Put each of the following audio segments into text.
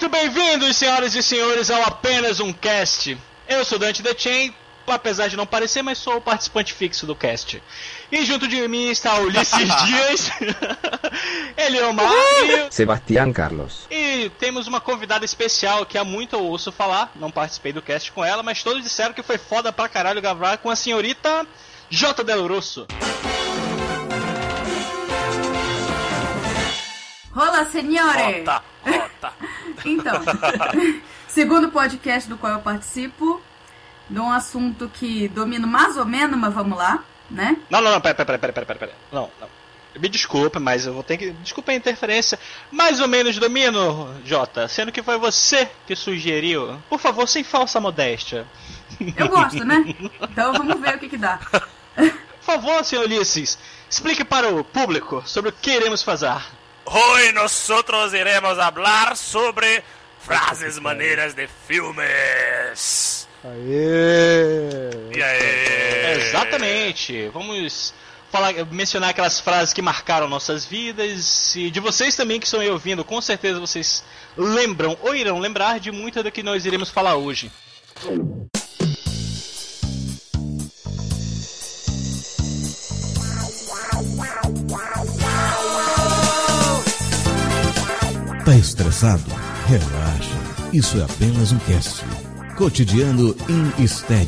muito bem-vindos, senhoras e senhores, ao Apenas um Cast. Eu sou Dante The Chain, apesar de não parecer, mas sou o participante fixo do cast. E junto de mim está o Ulisses Dias, Eliomar e... Sebastián Carlos. E temos uma convidada especial que há muito eu ouço falar, não participei do cast com ela, mas todos disseram que foi foda pra caralho gravar com a senhorita J. Del Russo. Olá, senhores! Rota, rota. Então, segundo podcast do qual eu participo, de um assunto que domino mais ou menos, mas vamos lá, né? Não, não, não, pera, pera, pera, pera, pera, pera. Não, não. Me desculpe, mas eu vou ter que. Desculpa a interferência. Mais ou menos domino, Jota, sendo que foi você que sugeriu. Por favor, sem falsa modéstia. Eu gosto, né? Então vamos ver o que que dá. Por favor, senhor Ulisses, explique para o público sobre o que iremos fazer. Hoy nosotros iremos hablar sobre frases maneiras de filmes. Aê! E aí? Exatamente. Vamos falar, mencionar aquelas frases que marcaram nossas vidas e de vocês também que estão aí ouvindo, com certeza vocês lembram ou irão lembrar de muita do que nós iremos falar hoje. Tá estressado? Relaxa. Isso é apenas um cast. Cotidiano em estéreo.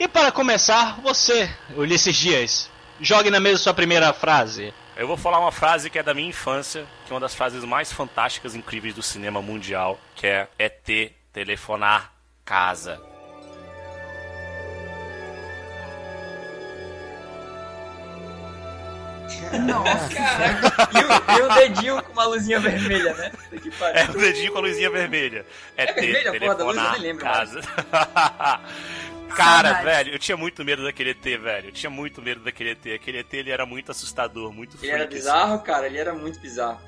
E para começar, você, Ulisses Dias, jogue na mesa sua primeira frase. Eu vou falar uma frase que é da minha infância, que é uma das frases mais fantásticas e incríveis do cinema mundial, que é ET telefonar casa. Nossa, E o, e o dedinho com uma luzinha vermelha, né? Que. É o dedinho com a luzinha vermelha. ET vermelha a porra da luz? Eu telefonar nem lembro casa. Cara, velho, eu tinha muito medo daquele ET, velho. Eu tinha muito medo daquele ET. Aquele ET, ele era muito assustador, muito Ele era freak, assim. bizarro, cara, ele era muito bizarro.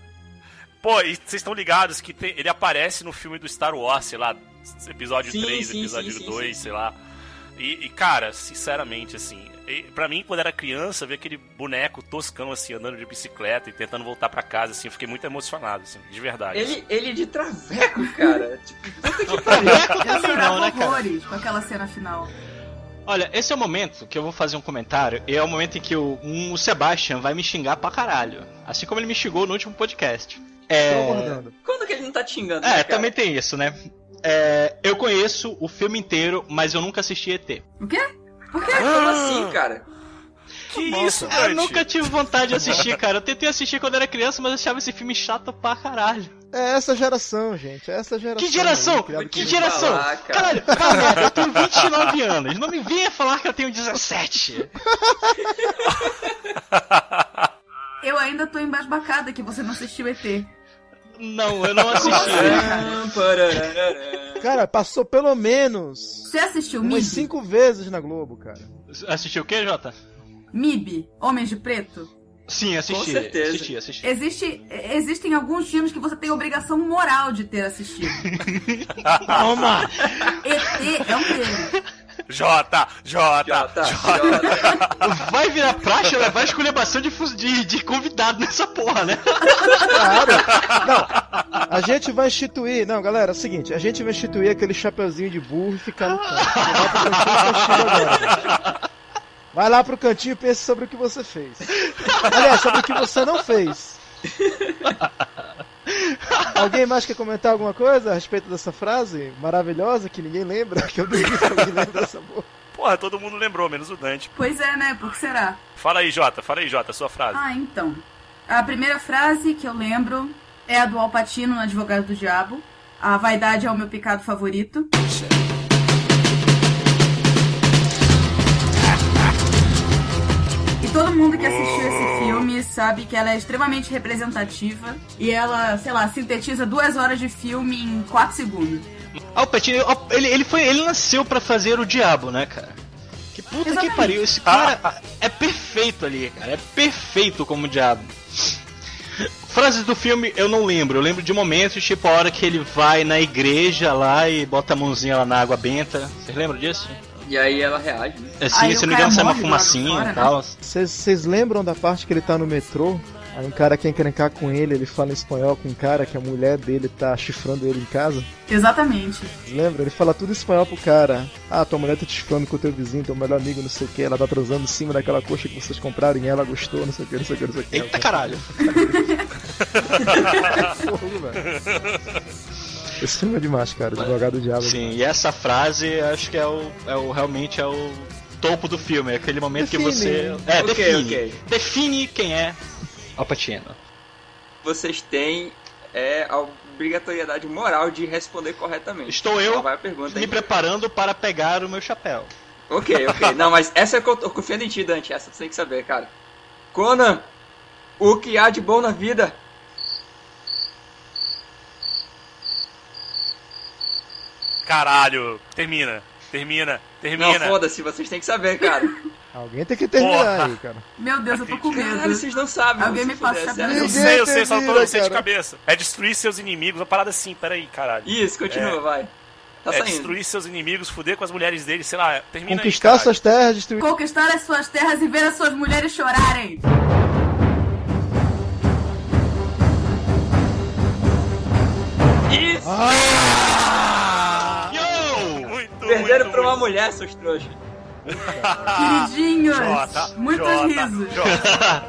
Pô, e vocês estão ligados que tem- ele aparece no filme do Star Wars, sei lá, episódio Sim, 3, sim, episódio sim, sim, 2, sim. sei lá. E, e, cara, sinceramente, assim, e, pra mim, quando era criança, ver aquele boneco toscão, assim, andando de bicicleta e tentando voltar pra casa, assim, eu fiquei muito emocionado, assim, de verdade. Ele, ele de traveco, cara. tipo, puta que eu também não, né, cara? com aquela cena final. Olha, esse é o momento que eu vou fazer um comentário, e é o momento em que o, um, o Sebastian vai me xingar pra caralho. Assim como ele me xingou no último podcast. Tô É. Quando que ele não tá te xingando? é né, cara? também tem isso, né? É, eu conheço o filme inteiro, mas eu nunca assisti ET. O quê? Por quê? Como assim, cara? que isso, Eu nunca tive vontade de assistir, cara. Eu tentei assistir quando era criança, mas eu achava esse filme chato pra caralho. É essa geração, gente. É essa geração. Que geração? aí, Que geração? falar, cara. Caralho, merda, eu tenho 29 anos. Não me venha falar que eu tenho 17. Eu ainda tô embasbacada que você não assistiu ET. Não, eu não assisti. Cara, passou pelo menos Você assistiu umas MIB? cinco vezes na Globo, cara. Assistiu o que, Jota? MIB, Homens de Preto? Sim, assisti. Com certeza. Assisti, assisti. Existe, existem alguns filmes que você tem obrigação moral de ter assistido. Toma! ET é um deles. Jota, Jota, Jota. Vai virar praxe levar esculhambação de, fu- de, de convidado nessa porra, né? Claro! Não, a gente vai instituir. Não, galera, é o seguinte: a gente vai instituir aquele chapeuzinho de burro e ficar no canto. Vai lá pro cantinho e pense sobre o que você fez. Aliás, sobre o que você não fez. Alguém mais quer comentar alguma coisa a respeito dessa frase maravilhosa que ninguém lembra? Que eu duvido que alguém lembre dessa porra. Porra, todo mundo lembrou, menos o Dante. Pois é, né? Por que será? Fala aí, Jota, fala aí, Jota, sua frase. Ah, então. A primeira frase que eu lembro é a do Alpatino no Advogado do Diabo. A vaidade é o meu pecado favorito. E todo mundo que assistiu esse filme sabe que ela é extremamente representativa. E ela, sei lá, sintetiza duas horas de filme em quatro segundos. Alpatino, ele, ele, foi, ele nasceu pra fazer o diabo, né, cara? Que puta que Exatamente. pariu. Esse cara é perfeito ali, cara. É perfeito como o diabo. Frases do filme eu não lembro. Eu lembro de momentos, tipo a hora que ele vai na igreja lá e bota a mãozinha lá na água benta. Vocês lembram disso? E aí ela reage, né? Assim, Aí se não me cara engano, sai uma fumacinha e né? tal. Vocês lembram da parte que ele tá no metrô? Aí um cara quer encrencar com ele, ele fala em espanhol com um cara que a mulher dele tá chifrando ele em casa. Exatamente. Vocês lembram? Ele fala tudo em espanhol pro cara. Ah, tua mulher tá te chifrando com o teu vizinho, teu melhor amigo, não sei o que, ela tá transando em cima daquela coxa que vocês compraram e ela gostou, não sei o que, não sei o que, não sei o que. Eita caralho. Fogo, velho. Esse filme é demais, cara. Advogado do Diabo. Sim, e essa frase acho que é o, é o realmente é o topo do filme, é aquele momento que Define. você. É, Ok, define. ok. Define quem é Al Pacino. Vocês têm é, a obrigatoriedade moral de responder corretamente. Estou eu Qual vai a pergunta me aí? preparando para pegar o meu chapéu. Ok, ok. Não, mas essa é que eu tô confiando em ti, Dante. Essa você tem que saber, cara. Conan, o que há de bom na vida? Caralho, termina, termina, Não, termina. foda-se, vocês têm que saber, cara. Alguém tem que terminar Porra. aí, cara. Meu Deus, eu tô com Caralho, medo. vocês não sabem. Alguém me passa a eu sei, eu sei, só não tô não sei de cabeça. É destruir seus inimigos, uma parada assim, peraí, caralho. Isso, continua, É. vai. Tá é saindo. destruir seus inimigos, fuder com as mulheres deles, sei lá, termina Conquistar aí, suas terras, destruir. Conquistar as suas terras e ver as suas mulheres chorarem. Isso! Yo! Muito, pra uma mulher, seus trouxas. Queridinhos, Jota, muitos Jota, risos. Jota.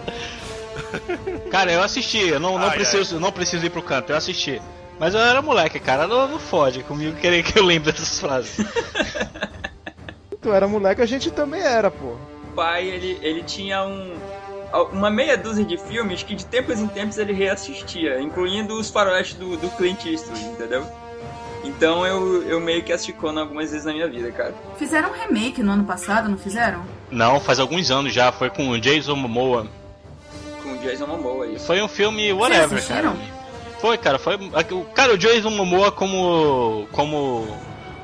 Cara, eu assisti, eu não, não, Ai, preciso, não preciso ir pro canto, eu assisti. Mas eu era moleque, cara, não, não fode comigo querer que eu lembre dessas frases. Tu era moleque, a gente também era, pô. O pai, ele, ele tinha um, uma meia dúzia de filmes que de tempos em tempos ele reassistia, incluindo os faroestes do, do Clint Eastwood, entendeu? Então eu, eu meio que assisti Conan algumas vezes na minha vida, cara. Fizeram um remake no ano passado, não fizeram? Não, faz alguns anos já, foi com o Jason Momoa. Com o Jason Momoa, isso. Foi um filme whatever, Vocês cara. Foi, cara, foi. o- Cara, o Jason Momoa como. como.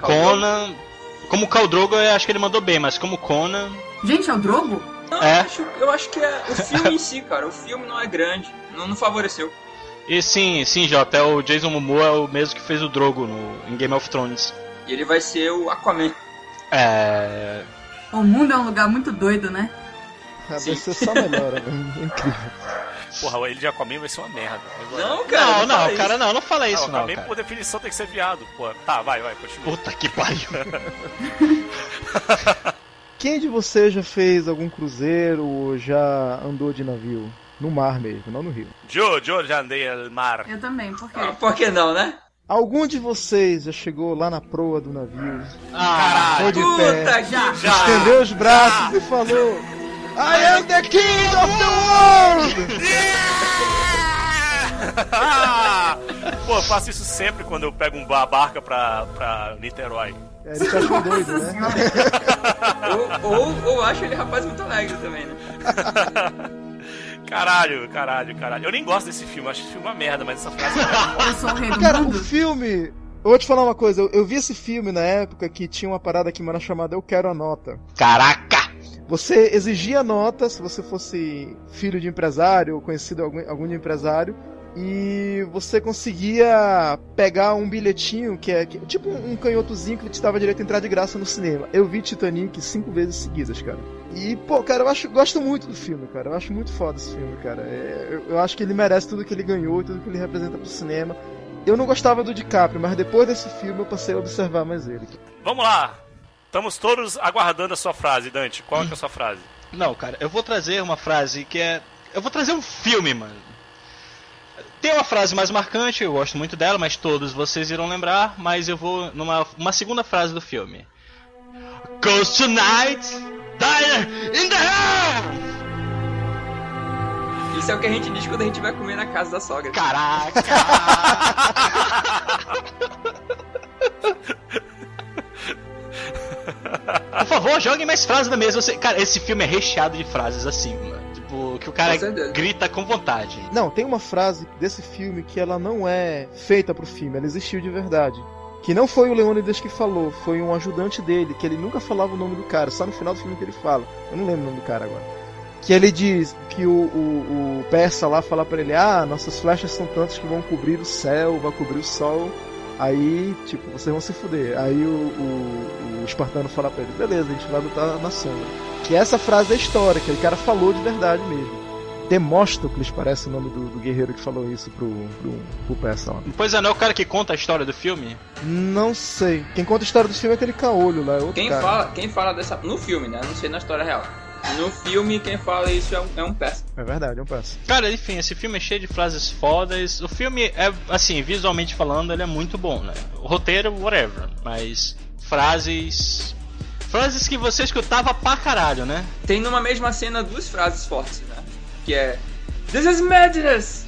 Khal Conan. Como Khal Drogo, eu acho que ele mandou bem, mas como Conan. Gente, é o Drogo? Não, É? eu, acho, eu acho que é o filme em si, cara. O filme não é grande, não, não favoreceu. E sim, sim, Jota, é o Jason Momoa é o mesmo que fez o Drogo no, em Game of Thrones. E ele vai ser o Aquaman. É. O mundo é um lugar muito doido, né? Ah. Vai ser só melhor, né? Incrível. Porra, ele de Aquaman vai ser uma merda. Agora- Não, cara. Não, não, fala cara, isso. não, não fala Ah, isso, o não. Aquaman, Cara. por definição, tem que ser viado, pô. Tá, vai, vai, continua. Puta que pariu. Quem de vocês já fez algum cruzeiro ou já andou de navio? No mar mesmo, não no rio. Joe, Joe, já andei al mar. Eu também, por quê? Ah, por que não, né? Algum de vocês já chegou lá na proa do navio, Ah, foi de Puta pé, Já. já. estendeu os braços e falou: I am the king of the world! Ah! Pô, eu faço isso sempre quando eu pego uma barca pra, pra Niterói. É, ele te achou doido, né? Ou, ou, ou acho ele rapaz muito alegre também, né? Caralho, caralho, caralho. Eu nem gosto desse filme, eu acho esse filme uma merda, mas essa frase é Eu sou o rei do Cara, o filme. Eu vou te falar uma coisa, eu, eu vi esse filme na época que tinha uma parada aqui, mano, chamada Eu Quero a Nota. Caraca! Você exigia nota se você fosse filho de empresário ou conhecido algum, algum de empresário. E você conseguia pegar um bilhetinho que é que- tipo um canhotozinho que te dava direito a entrar de graça no cinema. Eu vi Titanic cinco vezes seguidas, cara. E, pô, cara, eu acho, gosto muito do filme, cara. Eu acho muito foda esse filme, cara. É, eu, eu acho que ele merece tudo que ele ganhou e tudo que ele representa pro cinema. Eu não gostava do DiCaprio, mas depois desse filme eu passei a observar mais ele. Vamos lá. Estamos todos aguardando a sua frase, Dante. Qual é, que é a sua frase? Não, cara, eu vou trazer uma frase que é. Eu vou trazer um filme, mano. Tem uma frase mais marcante, eu gosto muito dela, mas todos vocês irão lembrar, mas eu vou numa uma segunda frase do filme. Ghost tonight, diner in the house! Isso é o que a gente diz quando a gente vai comer na casa da sogra. Caraca! Por favor, joguem mais frases na mesa. Você- Cara, esse filme é recheado de frases assim, mano. Que o cara Com grita com vontade. Não, tem uma frase desse filme que ela não é feita pro filme, ela existiu de verdade. Que não foi o Leônidas que falou, foi um ajudante dele, que ele nunca falava o nome do cara, só no final do filme que ele fala. Eu não lembro o nome do cara agora. Que ele diz que o, o, o persa lá fala pra ele: Ah, nossas flechas são tantas que vão cobrir o céu, vai cobrir o sol. Aí, tipo, vocês vão se fuder. Aí o, o, o espartano fala pra ele, beleza, a gente vai lutar na sombra. Que essa frase é histórica, o cara falou de verdade mesmo. Demóstocles parece o nome do, do guerreiro que falou isso pro, pro, pro. Pois é, não é o cara que conta a história do filme? Não sei. Quem conta a história do filme é aquele caolho lá, é outro Quem cara. fala, quem fala dessa. No filme, né? Não sei na história real. No filme, quem fala isso é um, é um péssimo. É verdade, é um Persa. Cara, enfim, esse filme é cheio de frases fodas. O filme é, assim, visualmente falando, ele é muito bom, né? O roteiro, whatever. Mas frases. Frases que você escutava pra caralho, né? Tem numa mesma cena duas frases fortes, né? Que é. This is madness!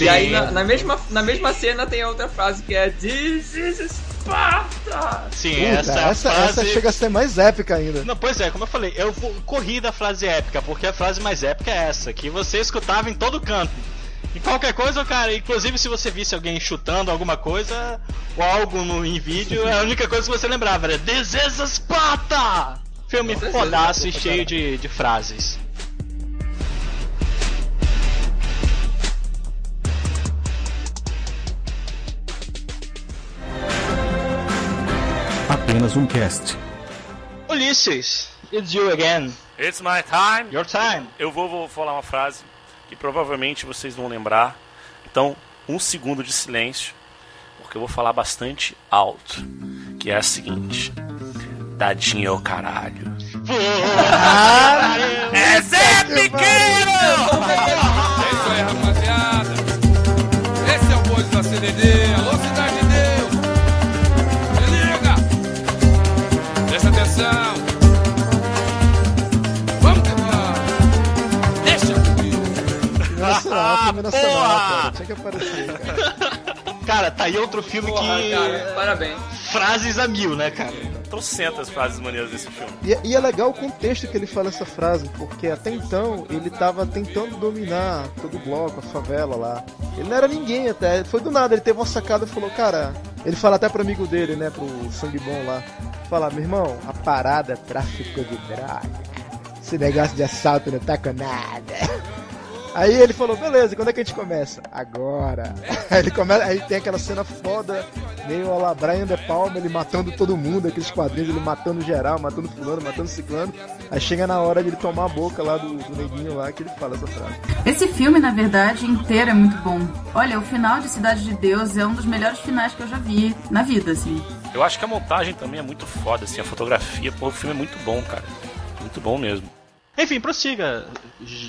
E aí na, na mesma, na mesma cena tem outra frase que é This is Sparta! Sim, Puta, essa, é a essa, frase. essa chega a ser mais épica ainda. Não, pois é, como eu falei, eu vou- corri da frase épica, porque a frase mais épica é essa, que você escutava em todo canto. Em qualquer coisa, cara, inclusive se você visse alguém chutando alguma coisa, ou algo no, em vídeo, a única coisa que você lembrava era This is Sparta! Filme certeza, fodaço e cheio de, de frases. Apenas um cast. Ulisses, it's you again. It's my time. Your time. Eu vou, vou falar uma frase que provavelmente vocês vão lembrar. Então, um segundo de silêncio, porque eu vou falar bastante alto. Que é a seguinte: Dadinho é o caralho. é Zé Pequeno! Filme nacional, porra! cara. Tinha que aparecer, cara. Cara, tá aí outro filme Porra, que. cara, parabéns. Frases a mil, né, cara? Trocentas frases maneiras desse filme. E, é- e é legal o contexto que ele fala essa frase, porque até então ele tava tentando dominar todo o bloco, a favela lá. Ele não era ninguém até, foi do nada, ele teve uma sacada e falou, cara. Ele fala até pro amigo dele, né, pro sangue bom lá. Fala, meu irmão, a parada é tráfico de droga. Esse negócio de assalto não tá com nada. Aí ele falou, beleza, quando é que a gente começa? Agora. Aí ele começa, aí tem aquela cena foda, meio a la Brian De Palma, ele matando todo mundo, aqueles quadrinhos, ele matando geral, matando fulano, matando ciclano. Aí chega na hora de ele tomar a boca lá do, do neguinho lá, que ele fala essa frase. Esse filme, na verdade, inteiro é muito bom. Olha, o final de Cidade de Deus é um dos melhores finais que eu já vi na vida, assim. Eu acho que a montagem também é muito foda, assim, a fotografia, pô, o filme é muito bom, cara. Muito bom mesmo. Enfim, prossiga,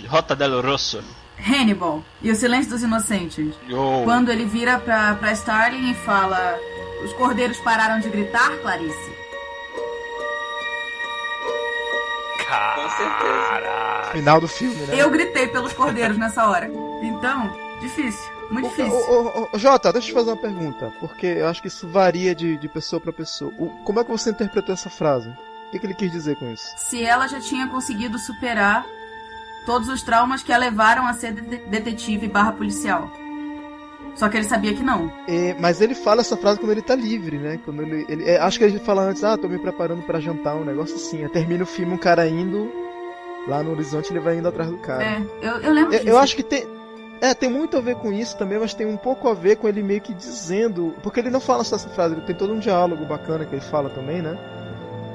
Rota del Rosso. Hannibal e o Silêncio dos Inocentes. Yo. Quando ele vira pra, pra Starling e fala: Os cordeiros pararam de gritar, Clarice? Com certeza. Final do filme, né? Eu gritei pelos cordeiros nessa hora. Então, difícil, muito Ô, difícil. ô, ô, ô, Jota, deixa eu te fazer uma pergunta, porque eu acho que isso varia de, de pessoa pra pessoa. O- como é que você interpretou essa frase? O que, que ele quis dizer com isso? Se ela já tinha conseguido superar todos os traumas que a levaram a ser de- detetive barra policial. Só que ele sabia que não. É, mas ele fala essa frase quando ele tá livre, né? Quando ele, ele- é, acho que ele fala antes, ah, tô me preparando pra jantar, um negócio assim. Termina o filme, um cara indo lá no horizonte, ele vai indo atrás do cara. É, eu, eu lembro Eu, disso. eu acho que tem. É, tem muito a ver com isso também, mas tem um pouco a ver com ele meio que dizendo. Porque ele não fala só essa frase, ele tem todo um diálogo bacana que ele fala também, né?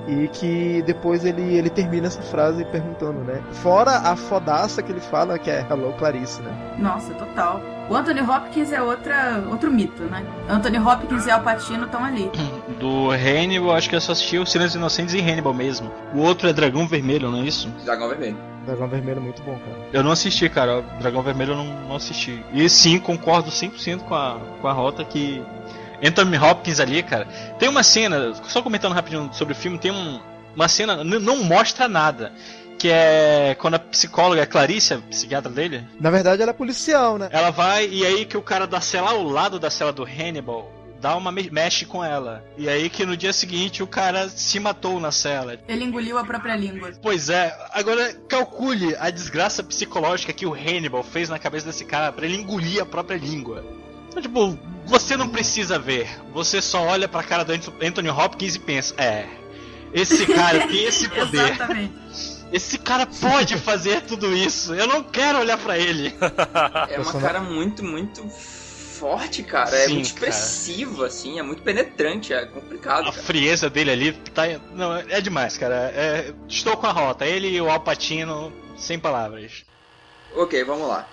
E que depois ele, ele termina essa frase perguntando, né? Fora a fodaça que ele fala, que é Hello Clarice, né? Nossa, total. O Anthony Hopkins é outra, outro mito, né? Anthony Hopkins e Al Pacino estão ali. Do Hannibal, acho que eu só assisti o Silêncio dos Inocentes e Hannibal mesmo. O outro é Dragão Vermelho, não é isso? Dragão Vermelho. Dragão Vermelho é muito bom, cara. Eu não assisti, cara. Dragão Vermelho eu não, não assisti. E sim, concordo 100% com a, com a rota que. Anthony Hopkins ali, cara. Tem uma cena, só comentando rapidinho sobre o filme, tem um, uma cena, não mostra nada. Que é quando a psicóloga, a Clarice, a psiquiatra dele, Na verdade, ela é policial, né? ela vai e aí que o cara da cela ao lado da cela do Hannibal dá uma me- mexe com ela. E aí que no dia seguinte o cara se matou na cela. Ele engoliu a própria língua. Pois é, agora calcule a desgraça psicológica que o Hannibal fez na cabeça desse cara pra ele engolir a própria língua. Então, tipo, você não precisa ver, você só olha pra cara do Anthony Hopkins e pensa: é, esse cara tem esse poder, Exatamente. esse cara pode fazer tudo isso, eu não quero olhar pra ele. É uma cara muito, muito forte, cara. é Sim, muito expressivo, assim, é muito penetrante, é complicado. A Cara. frieza dele ali tá. Não, é demais, cara. É, estou com a rota. Ele e o Alpatino, sem palavras. Ok, vamos lá.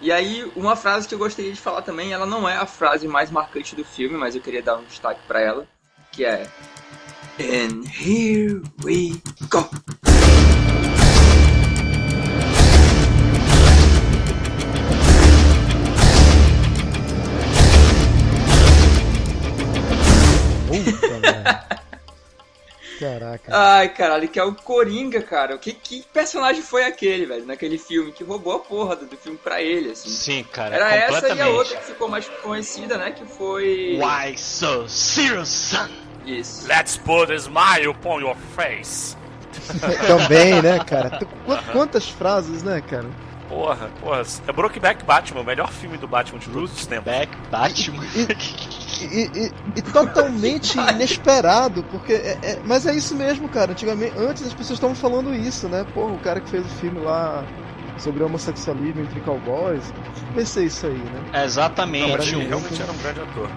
E aí, uma frase que eu gostaria de falar também, ela não é a frase mais marcante do filme, mas eu queria dar um destaque pra ela, que é And here we go. Puta. Caraca. Ai, caralho, que é o Coringa, cara. Que, que personagem foi aquele, velho, naquele filme, que roubou a porra do, do filme pra ele, assim. Sim, cara. Era essa e a outra que ficou mais conhecida, né, que foi... Why so serious, son? Isso. Let's put a smile upon your face. Também, né, cara? Qu- Quantas frases, né, cara? Porra, porra. É Brokeback Batman, o melhor filme do Batman de todos os tempos. Back Batman. E, e- e totalmente inesperado, porque. É, é- mas é isso mesmo, cara. Antigamente, antes as pessoas estavam falando isso, né? Pô, o cara que fez o filme lá sobre homossexualismo entre cowboys. Vai ser isso aí, né? Não, Exatamente. mas ele realmente era um grande ator.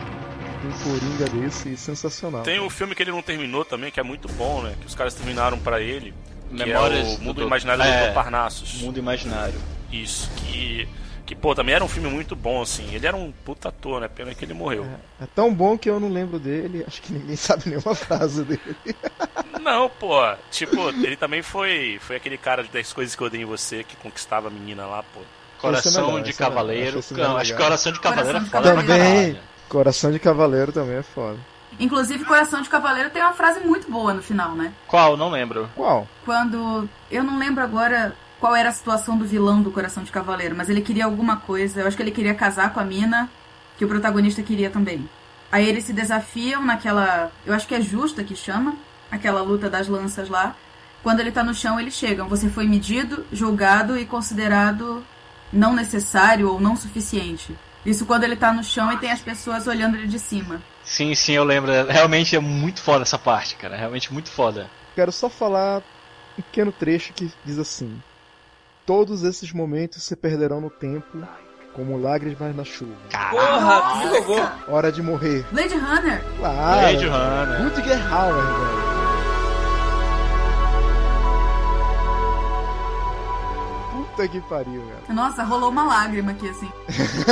Um coringa desse sensacional. Tem o filme que ele não terminou também, que é muito bom, né? Que os caras terminaram pra ele. Que Memórias é o do Mundo Dr. Imaginário é. do. Parnassus. Mundo imaginário. Isso, que. Que, pô, também era um filme muito bom, assim. Ele era um puta ator, né? Pena que ele morreu. É tão bom que eu não lembro dele. Acho que ninguém sabe nenhuma frase dele. Não, pô. Tipo, ele também foi. Foi aquele cara das coisas que eu odeio em você que conquistava a menina lá, pô. É Coração melhor, de esse é. Cavaleiro. Mais Não, acho que. Coração de Cavaleiro é Coração de foda Também. Coração de Cavaleiro também é foda. Inclusive, Coração de Cavaleiro tem uma frase muito boa no final, né? Qual? Não lembro. Qual? Quando. Eu não lembro agora qual era a situação do vilão do Coração de Cavaleiro, mas ele queria alguma coisa. Eu acho que ele queria casar com a mina, que o protagonista queria também. Aí eles se desafiam naquela. Eu acho que é justa que chama, aquela luta das lanças lá. Quando ele tá no chão, eles chegam. Você foi medido, julgado e considerado não necessário ou não suficiente. Isso quando ele tá no chão e tem as pessoas olhando ele de cima. Sim, sim, eu lembro. Realmente é muito foda essa parte, cara. Realmente muito foda. Quero só falar um pequeno trecho que diz assim: Todos esses momentos se perderão no tempo, como lágrimas na chuva. Porra, por favor. Hora de morrer. Blade Runner! Claro. Blade Runner. Rutger Hauer, velho. Puta que pariu, velho. Nossa, rolou uma lágrima aqui assim.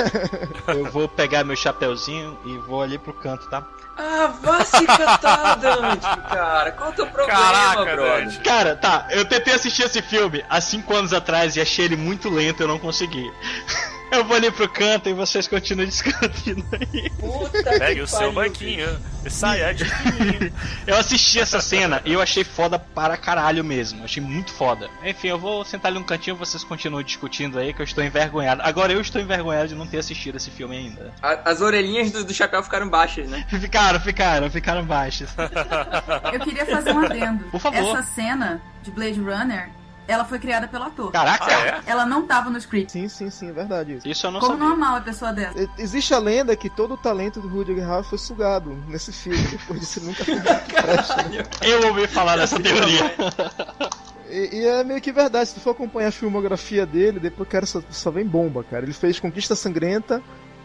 Eu vou pegar meu chapeuzinho e vou ali pro canto, tá? Ah, vá se catar, Dante, cara. Qual é o teu problema, Caraca, brother? Dante. Cara, tá, eu tentei assistir esse filme há 5 anos atrás e achei ele muito lento, eu não consegui. Eu vou ali pro canto e vocês continuam discutindo aí. Puta Pegue que o seu banquinho e saia de mim. Eu assisti essa cena e eu achei foda para caralho mesmo. Achei muito foda. Enfim, eu vou sentar ali no cantinho vocês continuam discutindo aí que eu estou envergonhado. Agora eu estou envergonhado de não ter assistido esse filme ainda. A- As orelhinhas do, do chapéu ficaram baixas, né? Ficaram, ficaram, ficaram baixas. Eu queria fazer um adendo. Por favor. Essa cena de Blade Runner, ela foi criada pelo ator. Caraca, Ah, é? Ela não tava no script. Sim, sim, sim, é verdade isso. isso eu não Como sabia. normal a pessoa dessa? Existe a lenda que todo o talento do Rutger Hauer foi sugado nesse filme. Depois disso ele nunca né? Eu ouvi falar dessa teoria. E, e é meio que verdade, se tu for acompanhar a filmografia dele, depois cara só, só vem bomba, cara. Ele fez Conquista Sangrenta.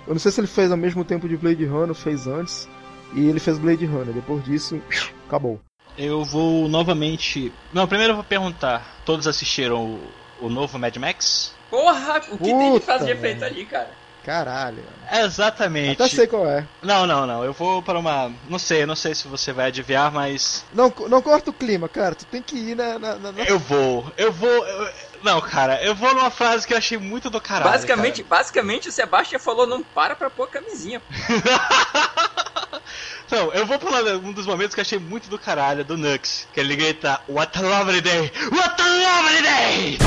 Eu não sei se ele fez ao mesmo tempo de Blade Runner fez antes. E ele fez Blade Runner. Depois disso, acabou. Eu vou novamente. Não, primeiro eu vou perguntar: todos assistiram o, o novo Mad Max? Porra, o que tem de Puta, frase de efeito velho. ali, cara? Caralho. Exatamente. Até sei qual é. Não, não, não. Eu vou para uma. Não sei, não sei se você vai adivinhar, mas. Não, não corta o clima, cara. Tu tem que ir na. na, na- na- Eu vou. Eu vou. eu- Não, cara, eu vou numa frase que eu achei muito do caralho. basicamente, basicamente o Sebastian falou, não para pra pôr a camisinha. cara. Não, eu vou pular um dos momentos que eu achei muito do caralho, do Nux. Que ele grita: What a lovely day! What a lovely day!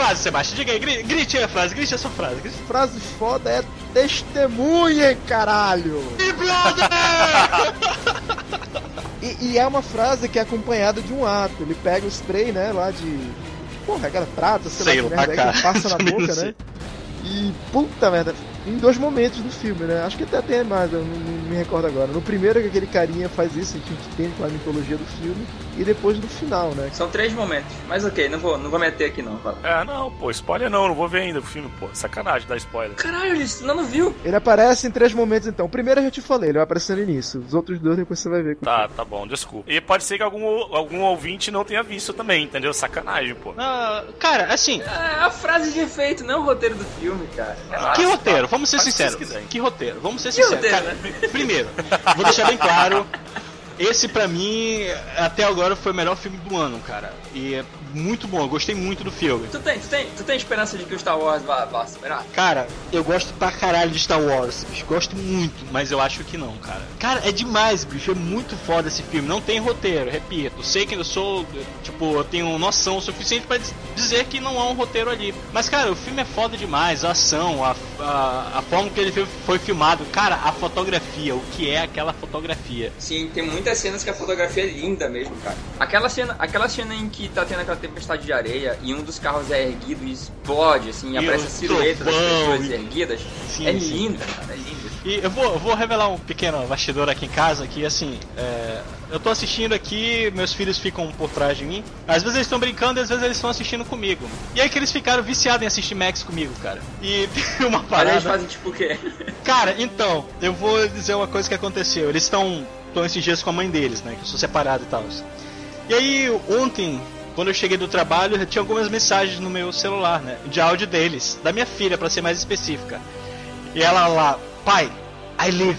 Frase, Sebastião? Diga aí, gri- grite aí a frase, grite a sua frase. Grite. Frase foda é testemunhem, caralho! Big Brother! E, e é uma frase que é acompanhada de um ato. Ele pega o spray, né, lá de. Porra, aquela prata, sei, Sei lá lá, merda é que passa na boca, né? E puta merda, em dois momentos do filme, né? Acho que até tem mais, eu não, não me recordo agora. No primeiro que aquele carinha faz isso, a gente entende com a mitologia do filme, e depois no final, né? São três momentos. Mas ok, não vou, não vou meter aqui não, fala. É, não, pô, spoiler não, não vou ver ainda o filme, pô. Sacanagem dar spoiler. Caralho, Ulisses, não, não viu? Ele aparece em três momentos então. O primeiro eu já te falei, ele vai aparecer no início. Os outros dois depois você vai ver. Tá, tá bom, desculpa. E pode ser que algum, algum ouvinte não tenha visto também, entendeu? Sacanagem, pô. Ah, cara, assim, É a frase de efeito, não o roteiro do filme, cara. Ah, que roteiro? Vamos ser faz sinceros. Que roteiro? Vamos ser Que sinceros. roteiro, Cara, primeiro, vou deixar bem claro. Esse pra mim, até agora, foi o melhor filme do ano, cara. E muito bom, eu gostei muito do filme. Tu tem, tu tem, tu tem esperança de que o Star Wars vá, vá superar? Cara, eu gosto pra caralho de Star Wars, bicho. Gosto muito, mas eu acho que não, cara. Cara, é demais, bicho. É muito foda esse filme. Não tem roteiro, repito. Sei que eu sou, tipo, eu tenho noção suficiente pra diz- dizer que não há um roteiro ali. Mas, cara, o filme é foda demais. A ação, a, a, a forma que ele foi- foi filmado. Cara, a fotografia, o que é aquela fotografia. Sim, tem muitas cenas que a fotografia é linda mesmo, cara. Aquela cena, aquela cena em que tá tendo aquela tempestade de areia e um dos carros é erguido e explode, assim, e E aparece a silhueta das pessoas e- erguidas. Sim, é sim. linda, cara, é linda. E eu vou, eu vou revelar um pequeno bastidor aqui em casa, que assim, é, eu tô assistindo aqui, meus filhos ficam por trás de mim. Às vezes eles estão brincando, às vezes eles estão assistindo comigo. E aí que eles ficaram viciados em assistir Max comigo, cara. E tem uma parada. eles fazem tipo o quê? Cara, então, eu vou dizer uma coisa que aconteceu. Eles estão estão esses dias com a mãe deles, né? Que eu sou separado e tal. E aí, ontem, quando eu cheguei do trabalho, eu tinha algumas mensagens no meu celular, né? De áudio deles, da minha filha, pra ser mais específica. E ela lá, pai, I live,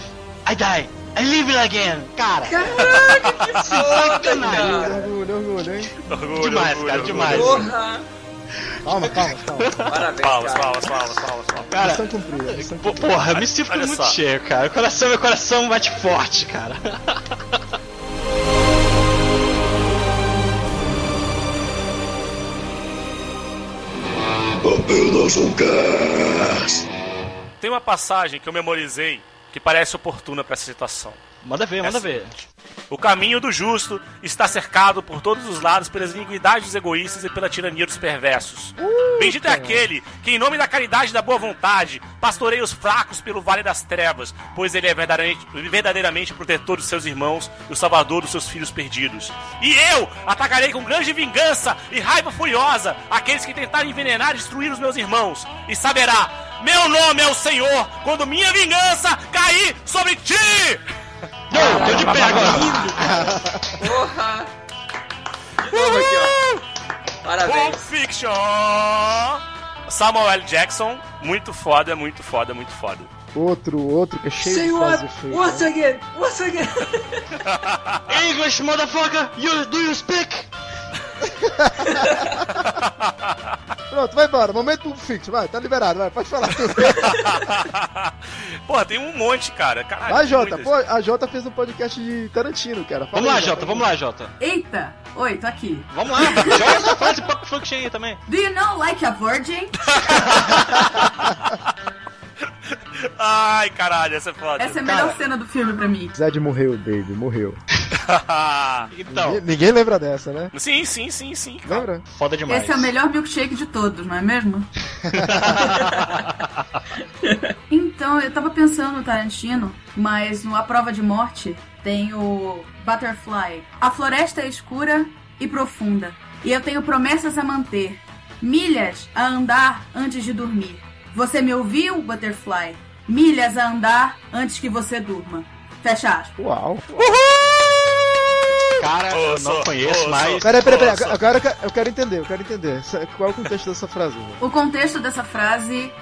I die, I live again. Cara, Caraca, que foda, sacanagem. Orgulho, orgulho, hein? Orgulho, Demais, orgulho, cara, demais. Porra! Calma, calma, calma. Parabéns, Palmas, cara. palmas, palmas, palmas, palmas. cara. Missão cumprida, missão Pô, cumprida. porra, eu me sinto Olha muito só. cheio, cara. O coração, meu coração bate forte, cara. Tem uma passagem que eu memorizei que parece oportuna pra essa situação. Manda ver, manda É ver. O caminho do justo está cercado por todos os lados pelas iniquidades dos egoístas e pela tirania dos perversos. Bendito é aquele que, em nome da caridade e da boa vontade, pastoreia os fracos pelo vale das trevas, pois ele é verdadeiramente, verdadeiramente protetor dos seus irmãos e o salvador dos seus filhos perdidos. E eu atacarei com grande vingança e raiva furiosa aqueles que tentarem envenenar e destruir os meus irmãos. E saberá, meu nome é o Senhor, quando minha vingança cair sobre ti! Não, tô de pé agora. Porra! De novo aqui, ó. Pulp Parabéns. Fiction! Samuel L. Jackson, muito foda, muito foda, muito foda. Outro, outro que é cheio Say de what? feia. Once again! Once again! English, motherfucker, you, do you speak? Pronto, vai embora. Momento fixo, vai, tá liberado, vai, pode falar. Porra, tem um monte, cara. Caralho, Vai, Jota, pô, a Jota fez um podcast de Tarantino, cara. Fala Vamos lá, aí, Jota, vamos lá, Jota. Eita! Oi, tô aqui. Vamos lá, joga essa frase Pop Function aí também. Do you know like a virgin? Ai, caralho, essa é foda. Essa é a melhor cena do filme pra mim. Zed morreu, Baby, morreu. Então, Ninguém, ninguém lembra dessa, né? sim, sim, sim, sim. cara. Lembra? foda demais. Esse é o melhor milkshake de todos, não é mesmo? então, eu tava pensando no Tarantino, mas no A Prova de Morte tem o Butterfly. A floresta é escura e profunda, e eu tenho promessas a manter, milhas a andar antes de dormir. Você me ouviu, Butterfly? Milhas a andar antes que você durma. Fecha aspas. Uau. Cara, eu não conheço, ô, mas. Peraí, peraí, peraí. Agora eu quero- eu quero entender, eu quero entender. Qual é o contexto dessa frase? O contexto dessa frase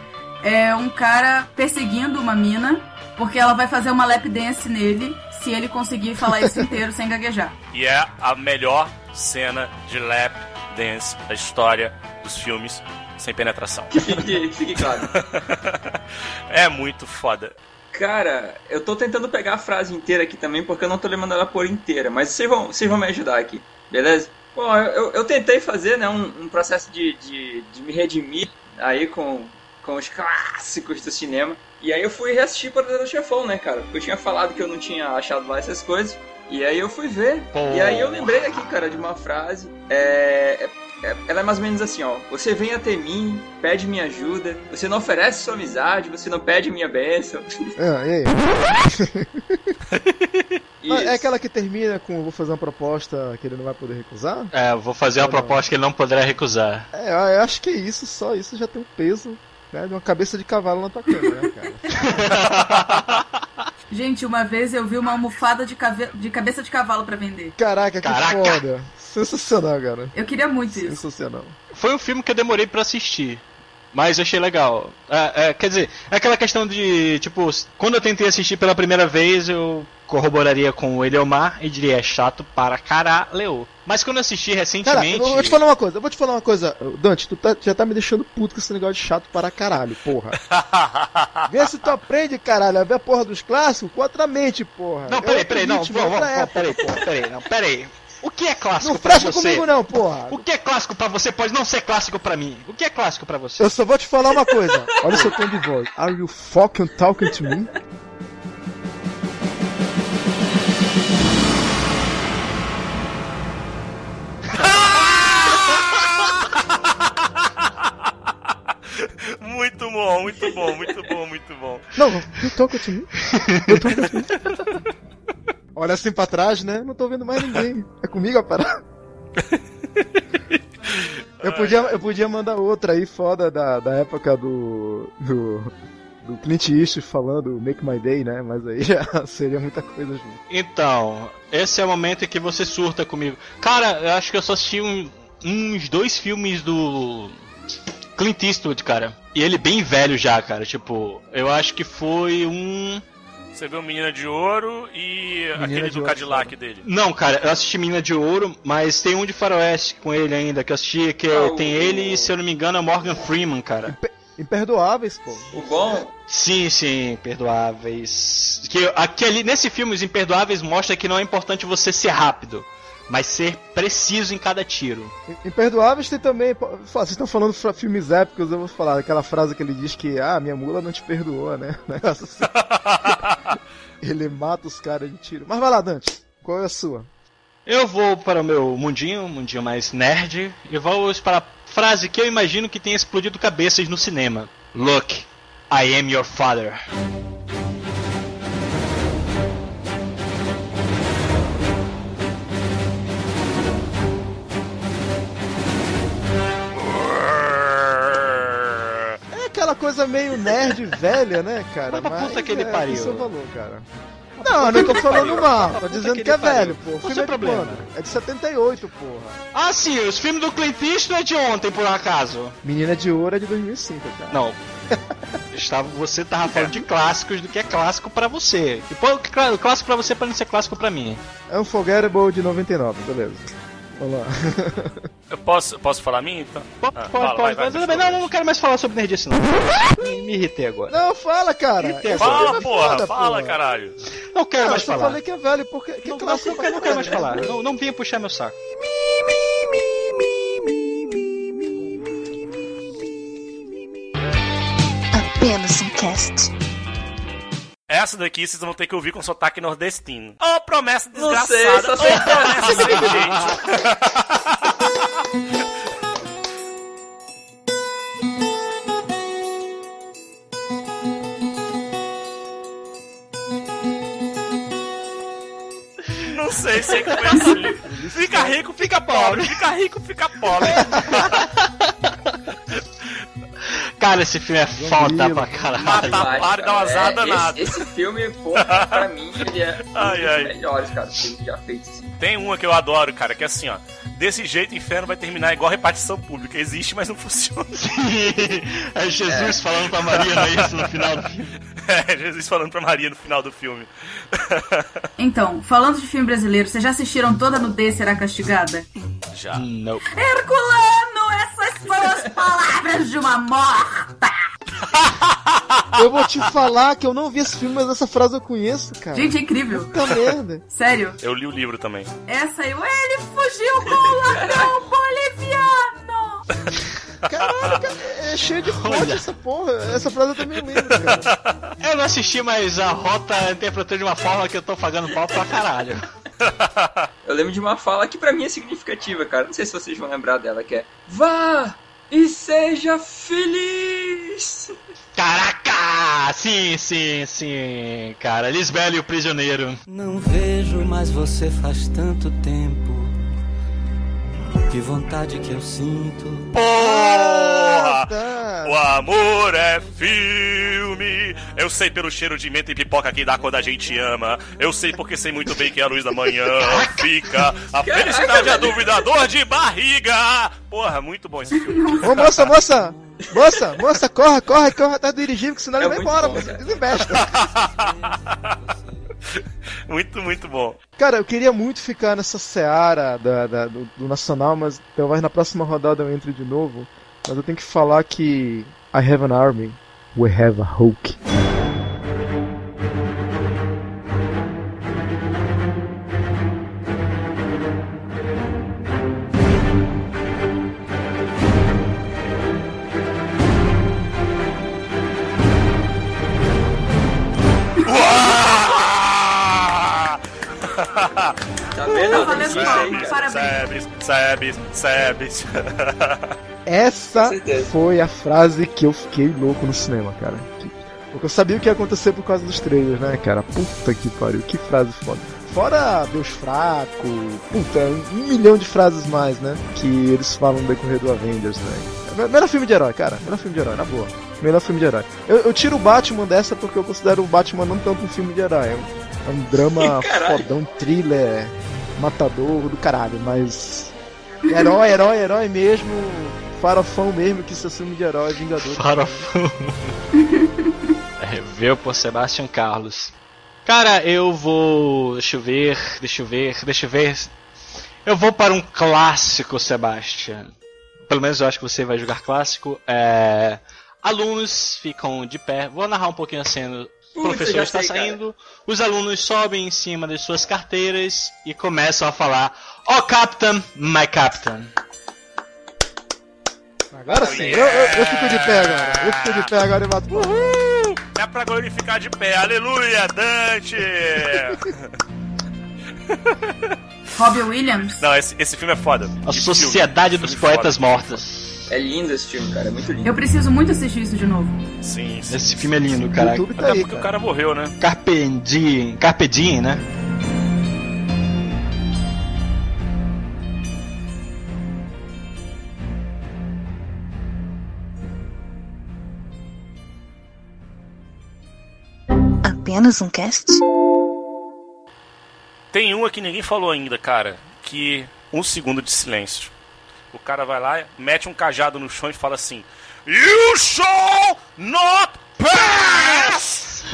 é um cara perseguindo uma mina, porque ela vai fazer uma lap dance nele se ele conseguir falar isso inteiro sem gaguejar. E é a melhor cena de lap dance da história dos filmes sem penetração. Fique, fique claro. é muito foda. Cara, eu tô tentando pegar a frase inteira aqui também, porque eu não tô lembrando ela por inteira, mas vocês vão, vocês vão me ajudar aqui, beleza? Bom, eu, eu tentei fazer né, um, um processo de, de, de me redimir aí com, com os clássicos do cinema. E aí eu fui reassistir Poderoso Chefão, né, cara? Porque eu tinha falado que eu não tinha achado lá essas coisas. E aí eu fui ver. Pô. E aí eu lembrei aqui, cara, de uma frase. É- é- ela é mais ou menos assim, ó. Você vem até mim, pede minha ajuda, você não oferece sua amizade, você não pede minha bênção. Ah, e aí? É aquela que termina com vou fazer uma proposta que ele não vai poder recusar? É, eu vou fazer uma não? proposta que ele não poderá recusar. É, eu acho que é isso, só isso já tem um peso né, de uma cabeça de cavalo na tua cama, né, cara? Gente, uma vez eu vi uma almofada de, cave... de cabeça de cavalo pra vender. Caraca, que Caraca! foda! Sensacional, cara. Eu queria muito isso. Sensacional. Foi um filme que eu demorei pra assistir. Mas eu achei legal. É, é, quer dizer, é aquela questão de, tipo, quando eu tentei assistir pela primeira vez, eu corroboraria com o Eliomar e diria, é chato para caralho. Mas quando eu assisti Cara, recentemente... eu vou te falar uma coisa, eu vou te falar uma coisa. Dante, tu tá- já tá me deixando puto com esse negócio de chato para caralho, porra. Vê se tu aprende, caralho, a ver a porra dos clássicos com outra mente, porra. Não, peraí, peraí, não, vamos, vamos, peraí, porra, peraí, não, peraí. O que é clássico Não pra fecha você? comigo não, porra. O que é clássico pra você pode não ser clássico pra mim. O que é clássico pra você? Eu só vou te falar uma coisa. Olha o seu tom de voz. Are you fucking talking to me? Muito bom, muito bom, muito bom, muito bom. Não, you talking to me? You talking to me? Olha assim pra trás, né? Não tô vendo mais ninguém. É comigo a parada? Eu podia, eu podia mandar outra aí foda da, da época do. do. do Clint Eastwood falando Make My Day, né? Mas aí já seria muita coisa junto. Então, esse é o momento em que você surta comigo. Cara, eu acho que eu só assisti um- uns dois filmes do Clint Eastwood, cara. E ele bem velho já, cara. Tipo, eu acho que foi um. Você viu Menina de Ouro e Menina aquele do Ouro, Cadillac dele. Não, cara, eu assisti Mina de Ouro, mas tem um de Faroeste com ele ainda, que eu assisti, que Ah, tem o- ele e, se eu não me engano, é Morgan Freeman, cara. Imperdoáveis, pô. O bom, Sim, sim, Imperdoáveis. Que aquele, nesse filme, os Imperdoáveis mostra que não é importante você ser rápido, mas ser preciso em cada tiro. Imperdoáveis tem também. Vocês estão falando filmes épicos, eu vou falar aquela frase que ele diz que, ah, minha mula não te perdoou, né? Assim. ele mata os caras de tiro. Mas vai lá, Dante. Qual é a sua? Eu vou para o meu mundinho, um mundinho mais nerd, e vou para a frase que eu imagino que tenha explodido cabeças no cinema. Look, I am your father. Coisa meio nerd velha, né, cara? Pra Mas puta que ele é, pariu. seu valor, cara. Não, eu não tô falando mal, tô dizendo que é velho, pô. O filme é de problema? quando? É de 78, porra. Ah, sim, os filmes do Clint Eastwood é de ontem, por acaso. Menina de Ouro é de 2005, cara. Não. Estava, você tava falando de clássicos do que é clássico pra você. E pô, clá- clássico pra você pode não ser clássico pra mim. É um Forgettable de 99, beleza. Vamos lá. Eu posso, posso falar a minha então? Pode, Ah, pode, fala, pode. vai, vai, mas vai, bem, não, vai. não quero mais falar sobre nerdice, não. me, me irritei agora. Não, fala, cara. Esse Fala, é porra, foda, fala, porra. caralho. Não quero Não, mais eu falar. falei que é velho, porque que Não, não, clássico não, quero, não quero mais falar. Não, não venha puxar meu saco. Apenas um cast. Essa daqui vocês vão ter que ouvir com sotaque nordestino. Ô, promessa Não desgraçada. sei, só sei Ô, promessa sem jeito. Não sei, sei que foi assim. Fica rico, fica pobre. Fica rico, fica pobre. Cara, esse filme é foda pra caralho. Mata a e dá uma cara. azar É, danada. esse, esse filme, porra, pra mim, ele é um Ai, dos ai. melhores, cara, filmes já feitos. Assim. Tem uma que eu adoro, cara, que é assim, ó. Desse jeito o inferno vai terminar igual repartição pública. Existe, mas não funciona. é Jesus falando pra Maria, não é isso no final do filme? É, Jesus falando pra Maria no final do filme. Então, falando de filme brasileiro, vocês já assistiram toda nudez será castigada? Já. Não. Herculano, são as palavras de uma morta! Eu vou te falar que eu não vi esse filme, mas essa frase eu conheço, cara. Gente, é incrível. Puta merda. Sério, Eu li o livro também. essa aí, ele fugiu com o ladrão boliviano! Caralho, cara, é cheio de Olha. essa porra. Essa frase eu também lembro, cara. Eu não assisti, mas a Rota interpretou de uma forma que eu tô pagando pau pra caralho. Eu lembro de uma fala que pra mim é significativa, cara. Não sei se vocês vão lembrar dela, que é Vá e seja feliz! Caraca! Sim, sim, sim, cara. Lisbela e o prisioneiro. Não vejo mais você faz tanto tempo. Que vontade que eu sinto. Porra! tá. O amor é filme. Eu sei pelo cheiro de menta e pipoca que dá quando a gente ama. Eu sei porque sei muito bem que a luz da manhã fica. A felicidade é a dúvida, a dor de barriga. Porra, muito bom esse filme. Ô moça, moça! Moça, moça, corre, corre, corre atrás do dirigível, que senão É ele vai muito embora, bom, desinvesta. muito, muito bom. Cara, eu queria muito ficar nessa seara da, da- do, do Nacional, mas talvez na próxima rodada eu entre de novo. Mas eu tenho que falar que I have an army, we have a Hulk. Tá. Sebes, Sebes, Sebes. Essa foi a frase que eu fiquei louco no cinema, cara. Que- Porque eu sabia o que ia acontecer por causa dos trailers, né, cara? Puta que pariu, que frase foda. Fora Deus Fraco, puta, um milhão de frases mais, né? Que eles falam no decorrer do Avengers, né? Melhor filme de herói, cara. Melhor filme de herói, na boa. Melhor filme de herói. Eu, eu tiro o Batman dessa porque eu considero o Batman não tanto um filme de herói. É um, é um drama Caralho. fodão, thriller, matador do caralho, mas. Herói, herói, herói mesmo. Farofão mesmo, que seu filme de herói, Vingador. Farofão. Reveu por Sebastian Carlos. Cara, eu vou. Deixa eu ver, deixa eu ver, deixa eu ver. Eu vou para um clássico, Sebastian. Pelo menos eu acho que você vai jogar clássico. É... Alunos ficam de pé. Vou narrar um pouquinho a cena. O professor está sei, cara. saindo. Os alunos sobem em cima das suas carteiras e começam a falar: Oh, Captain, my Captain. Agora sim, eu, eu, eu fico de pé agora. Eu fico de pé agora e mato. Uhul! É pra glorificar de pé. Aleluia, Dante! Robbie Williams. Não, esse, esse filme é foda. A Sociedade filme, dos filme Poetas foda. Mortos. É lindo esse filme, cara. É muito lindo. Eu preciso muito assistir isso de novo. Sim, sim. Esse filme é lindo, cara. Tá Até aí, porque o cara. cara morreu, né? Carpe Diem, Carpe Diem, né? Apenas um cast? Tem uma que ninguém falou ainda, cara. Que um segundo de silêncio. O cara vai lá, mete um cajado no chão e fala assim: You shall not pass!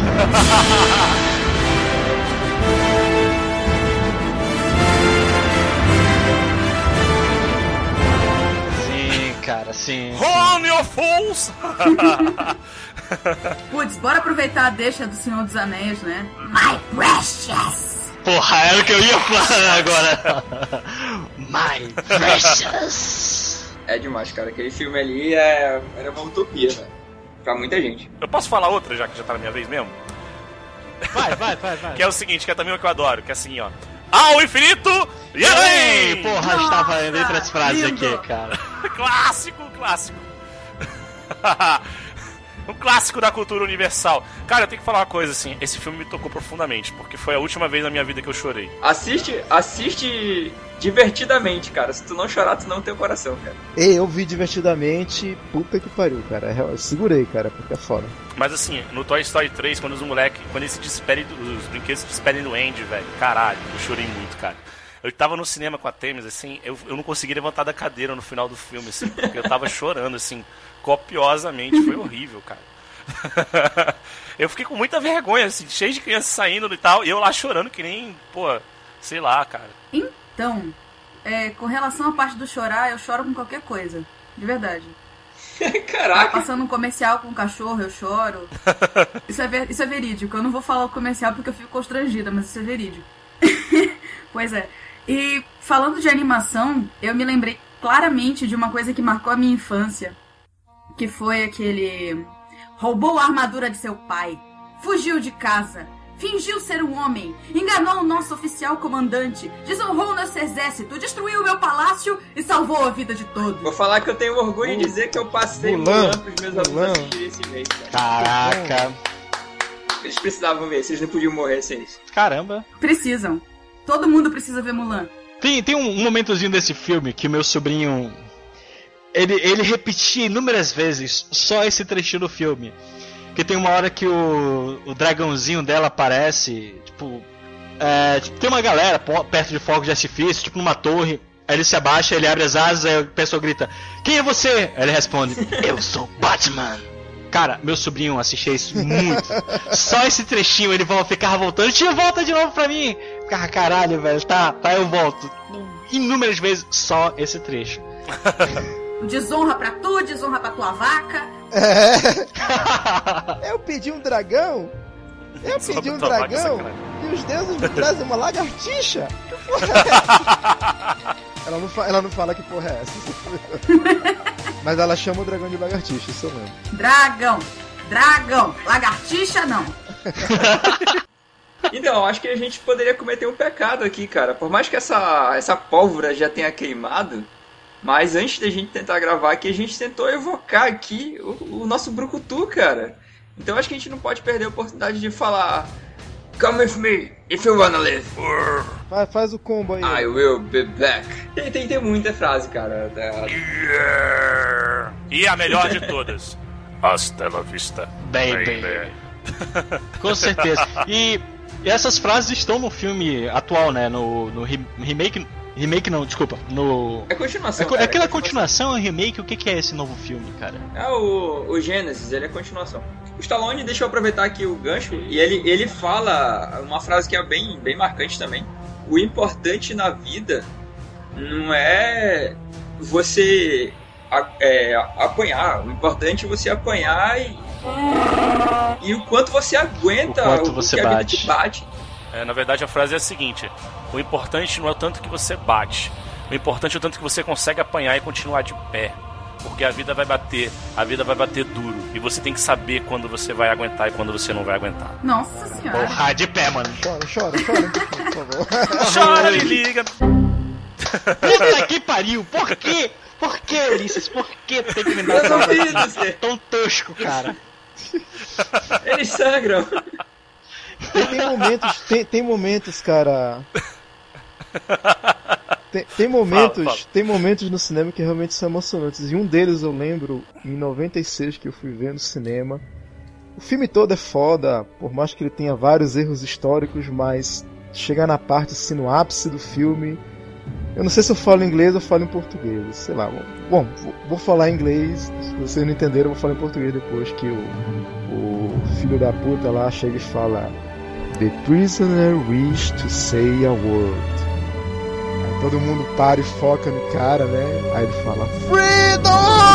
Sim, cara, sim. On your fools! Putz, bora aproveitar a deixa do Senhor dos Anéis, né? My Precious! Porra, era o que eu ia falar agora. My Precious. É demais, cara. Aquele filme ali é... era uma utopia, velho. Pra muita gente. Eu posso falar outra, já que já tá na minha vez mesmo? Vai, vai, vai, vai. Que é o seguinte, que é também o que eu adoro, que é assim, ó. Ao infinito e além! Ei, porra, estava Nossa, entre as frases lindo. aqui, cara. clássico, clássico. Um clássico da cultura universal. Cara, eu tenho que falar uma coisa assim, esse filme me tocou profundamente, porque foi a última vez na minha vida que eu chorei. Assiste, assiste divertidamente, cara. Se tu não chorar, tu não tem o coração, cara. Ei, eu vi divertidamente. Puta que pariu, cara. Eu segurei, cara, porque é foda. Mas assim, no Toy Story 3, quando os moleques, quando eles se despedem, do- os brinquedos se despedem do Andy, velho, caralho, eu chorei muito, cara. Eu tava no cinema com a Temis, assim, eu, eu não consegui levantar da cadeira no final do filme, assim, porque eu tava chorando, assim, copiosamente, foi horrível, cara. eu fiquei com muita vergonha, assim, cheio de crianças saindo e tal, e eu lá chorando que nem, pô, sei lá, cara. Então, é, com relação à parte do chorar, eu choro com qualquer coisa. De verdade. Tá Caraca. passando um comercial com um cachorro, eu choro. Isso é, ver- isso é verídico. Eu não vou falar o comercial porque eu fico constrangida, mas isso é verídico. pois é. E falando de animação, eu me lembrei claramente de uma coisa que marcou a minha infância. Que foi aquele. Roubou a armadura de seu pai. Fugiu de casa. Fingiu ser um homem, enganou o nosso oficial comandante, desonrou nosso exército, destruiu o meu palácio e salvou a vida de todos. Vou falar que eu tenho orgulho de dizer que eu passei Mulan, Mulan pros meus alunos assistirem esse mês, cara. Caraca. Eles precisavam ver, vocês não podiam morrer sem isso. Caramba. Precisam. Todo mundo precisa ver Mulan. Tem, tem um, um momentozinho desse filme que meu sobrinho. Ele, ele repetia inúmeras vezes só esse trechinho do filme. Que tem uma hora que o, o dragãozinho dela aparece, tipo. é, tipo, tem uma galera perto de fogo de artifício, tipo numa torre. Aí ele se abaixa, ele abre as asas, aí a pessoa grita: Quem é você? Aí ele responde: Eu sou Batman. Cara, meu sobrinho assistia isso muito. Só esse trechinho ele ficava voltando. Tia, volta de novo pra mim. Ficava, caralho, velho. Tá, tá, eu volto. Inúmeras vezes, só esse trecho. Desonra pra tu, desonra pra tua vaca. É. Eu pedi um dragão? Eu Só pedi um dragão? sacanagem. E os deuses me trazem uma lagartixa? Que porra é essa? ela, não fa- ela não fala que porra é essa. Mas ela chama o dragão de lagartixa, isso eu lembro. Dragão. Dragão. Lagartixa não. Então, acho que a gente poderia cometer um pecado aqui, cara. Por mais que essa, essa pólvora já tenha queimado, mas antes da gente tentar gravar aqui, a gente tentou evocar aqui o, o nosso brucutu, cara. Então acho que a gente não pode perder a oportunidade de falar Come with me, if you wanna live. Faz, faz o combo aí. I will be back. Tem, tem, tem muita frase, cara. Yeah. E a melhor de todas. Hasta la vista. Baby. Com certeza. E, e essas frases estão no filme atual, né? No, no re- remake. Remake não, desculpa. No. É continuação. É, é cara, aquela é continuação, é remake? O que, que é esse novo filme, cara? É o, o Gênesis, ele é continuação. O Stallone, deixa eu aproveitar aqui o gancho, e ele, ele fala uma frase que é bem, bem marcante também. O importante na vida não é você é, apanhar, o importante é você apanhar e, e o quanto você aguenta O quanto você que a vida bate. te bate. É, na verdade, a frase é a seguinte: O importante não é o tanto que você bate, o importante é o tanto que você consegue apanhar e continuar de pé. Porque a vida vai bater, a vida vai bater duro. E você tem que saber quando você vai aguentar e quando você não vai aguentar. Nossa senhora. Porra, de pé, mano. Chora, chora, chora por favor. Chora, me liga! Puta que pariu! Por quê? Por que, Ulisses? Por que tem que me dar Eu não vi, tão tosco, cara? Eles sangram. Tem, tem momentos, tem, tem momentos, cara. Tem, tem momentos, Fala, fala. tem momentos no cinema que realmente são emocionantes. E um deles eu lembro em 96 que eu fui ver no cinema. O filme todo é foda, por mais que ele tenha vários erros históricos, mas chegar na parte assim no ápice do filme, eu não sei se eu falo inglês ou falo em português, sei lá. Bom, vou, falar em inglês, se vocês não entenderam, eu vou falar em português depois que o, o filho da puta lá chega e fala The prisoner wished to say a word. Aí todo mundo para e foca no cara, né? Aí ele fala Freedom!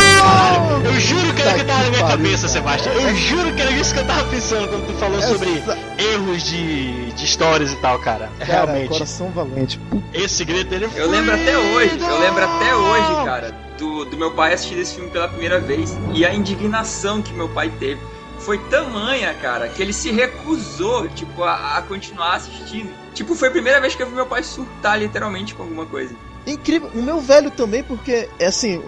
Eu juro que era o que tava na minha pariu, cabeça. Sebastião. Eu juro que era isso que eu tava pensando quando tu falou sobre Essa- erros de, de histórias e tal, cara. Cara, Realmente. coração valente. Esse grito dele Eu lembro até hoje, eu lembro até hoje, cara, do, do meu pai assistir esse filme pela primeira vez e a indignação que meu pai teve foi tamanha, cara, que ele se recusou, tipo, a, a continuar assistindo. Tipo, foi a primeira vez que eu vi meu pai surtar literalmente com alguma coisa. Incrível. O meu velho também, porque, é assim,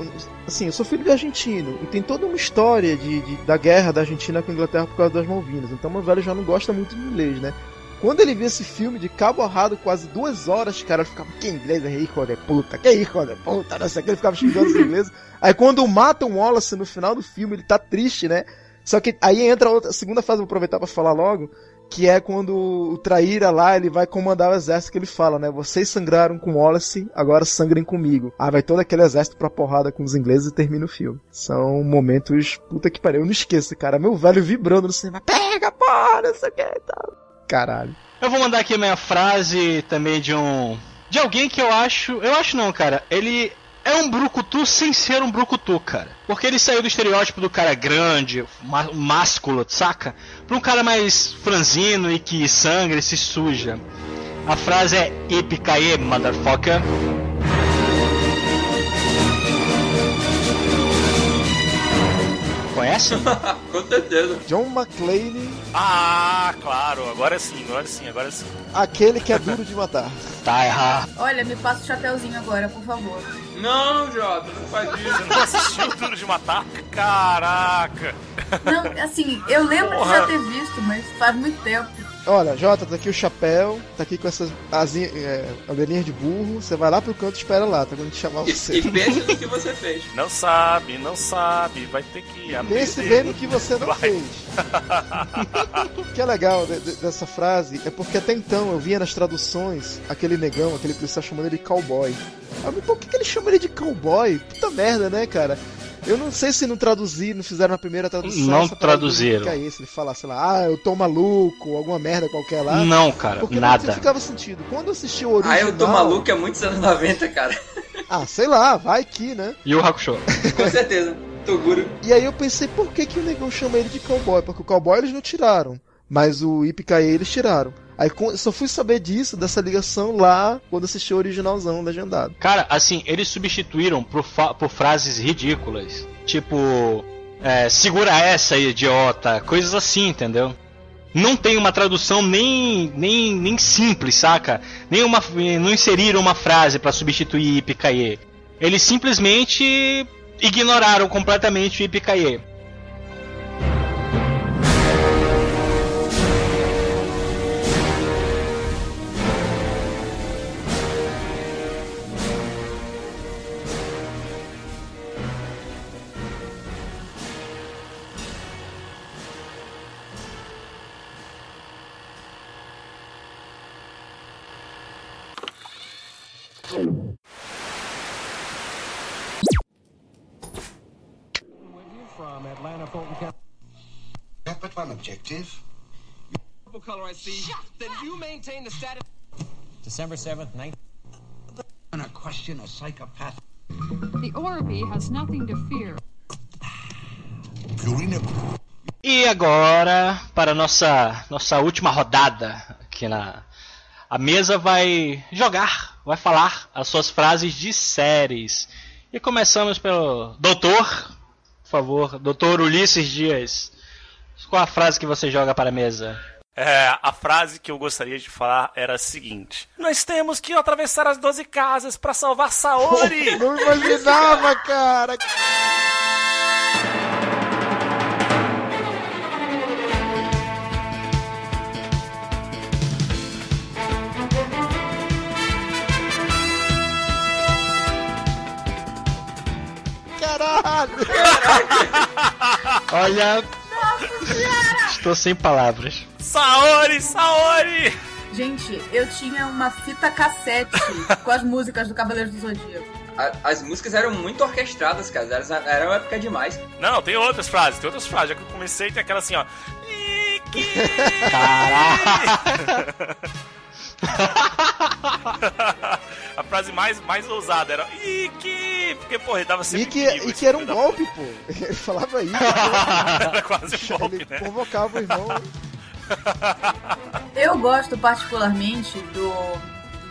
assim, eu sou filho de argentino e tem toda uma história de, de- da guerra da Argentina com a Inglaterra por causa das Malvinas. Então meu velho já não gosta muito de inglês, né? Quando ele viu esse filme de cabo a rabo, quase duas horas, cara, ele ficava, que inglês é hijo de puta, que hijo de puta, não sei o que, ele ficava xingando os ingleses. Aí quando matam Wallace no final do filme, ele tá triste, né? Só que aí entra a outra, a segunda fase, vou aproveitar pra falar logo, que é quando o Traíra lá, ele vai comandar o exército que ele fala, né? Vocês sangraram com Wallace, agora sangrem comigo. Ah, vai todo aquele exército pra porrada com os ingleses e termina o filme. São momentos, puta que pariu, eu não esqueço, cara. Meu velho vibrando no cinema, pega, porra, não sei o que e tal. Caralho. Eu vou mandar aqui a minha frase também de um. De alguém que eu acho. Eu acho não, cara. Ele é um brucutu sem ser um brucutu, cara. Porque ele saiu do estereótipo do cara grande, má- másculo, saca? Pra um cara mais franzino e que sangra e se suja. A frase é Ipicaê, motherfucker. Conhece? Com certeza. John McClane, Ah, claro, agora sim, agora sim, agora sim. Aquele que é duro de matar. Tá errado. Olha, me passa o chapeuzinho agora, por favor. Não, Jota, não faz Você isso. não assistiu Duro de Matar? Caraca! Não, assim, eu lembro de já ter visto, mas faz muito tempo. Olha, Jota, tá aqui o chapéu, tá aqui com essas asinhas, é, orelhinhas de burro. Você vai lá pro canto e espera lá, tá quando gente chamar E, você. e pense no que você fez. Não sabe, não sabe, vai ter que aprender. Pense bem no que você não Vai. fez. O que é legal de- de- dessa frase é porque até então eu via nas traduções aquele negão, aquele policial chamando ele de cowboy. Eu, por que, que ele chama ele de cowboy? Puta merda, né, cara? Eu não sei se não traduziram, não fizeram na primeira tradução. Não traduziram. Que é isso, ele fala, sei lá, ah, eu tô maluco, alguma merda qualquer lá. Não, cara, Porque não nada. ficava sentido. Quando eu assisti o original... Ah, eu tô maluco é muitos anos 90, cara. Ah, sei lá, vai que, né? E o Hakusho? Com certeza. Toguro. E aí eu pensei, por que, que o negão chama ele de cowboy? Porque o cowboy eles não tiraram, mas o Ipicaê eles tiraram. Aí só fui saber disso, dessa ligação lá, quando assisti o originalzão legendado. Cara, assim, eles substituíram por, por frases ridículas. Tipo, é, segura essa, idiota. Coisas assim, entendeu? Não tem uma tradução nem, nem, nem simples, saca? Nem uma, não inseriram uma frase pra substituir Ipicaê. Eles simplesmente ignoraram completamente o Ipicaê. Objective. color I see. Then you maintain the status. December 7th, 19. And a question a psychopath. The Orby has nothing to fear. Purina. E agora, para nossa nossa última rodada aqui na a mesa vai jogar, vai falar as suas frases de séries. E começamos pelo doutor, por favor, doutor Ulisses Dias. Qual a frase que você joga para a mesa? É, a frase que eu gostaria de falar era a seguinte: Nós temos que atravessar as 12 casas pra salvar Saori! Não imaginava, cara! Caralho! Olha, estou sem palavras. Saori, Saori! Gente, eu tinha uma fita cassete com as músicas do Cavaleiro do Zodíaco. As músicas eram muito orquestradas, cara. Eram, eram época demais. Não, tem outras frases, tem outras frases. Já que eu comecei, tem aquela assim, ó. Caraca! a frase mais, mais ousada era Iki! Porque, porra, ele dava sempre E e esse que era um golpe, pô. Ele falava isso. Era quase um golpe, ele né? convocava o irmão. Eu gosto particularmente do.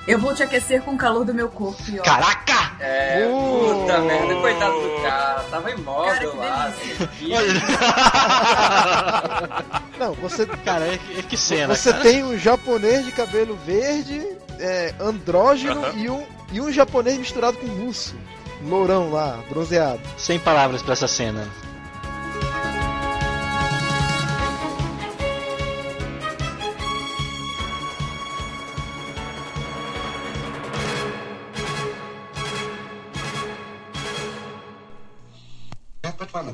Eu vou te aquecer com o calor do meu corpo. E, ó, Caraca! É, Uh. puta merda, coitado do cara. Tava Cara, imóvel que lá. Não, você, Cara, é que, é que cena, você cara. tem um japonês de cabelo verde, é, andrógeno Aham. e, um, e um japonês misturado com russo. Lourão lá, bronzeado. Sem palavras para essa cena.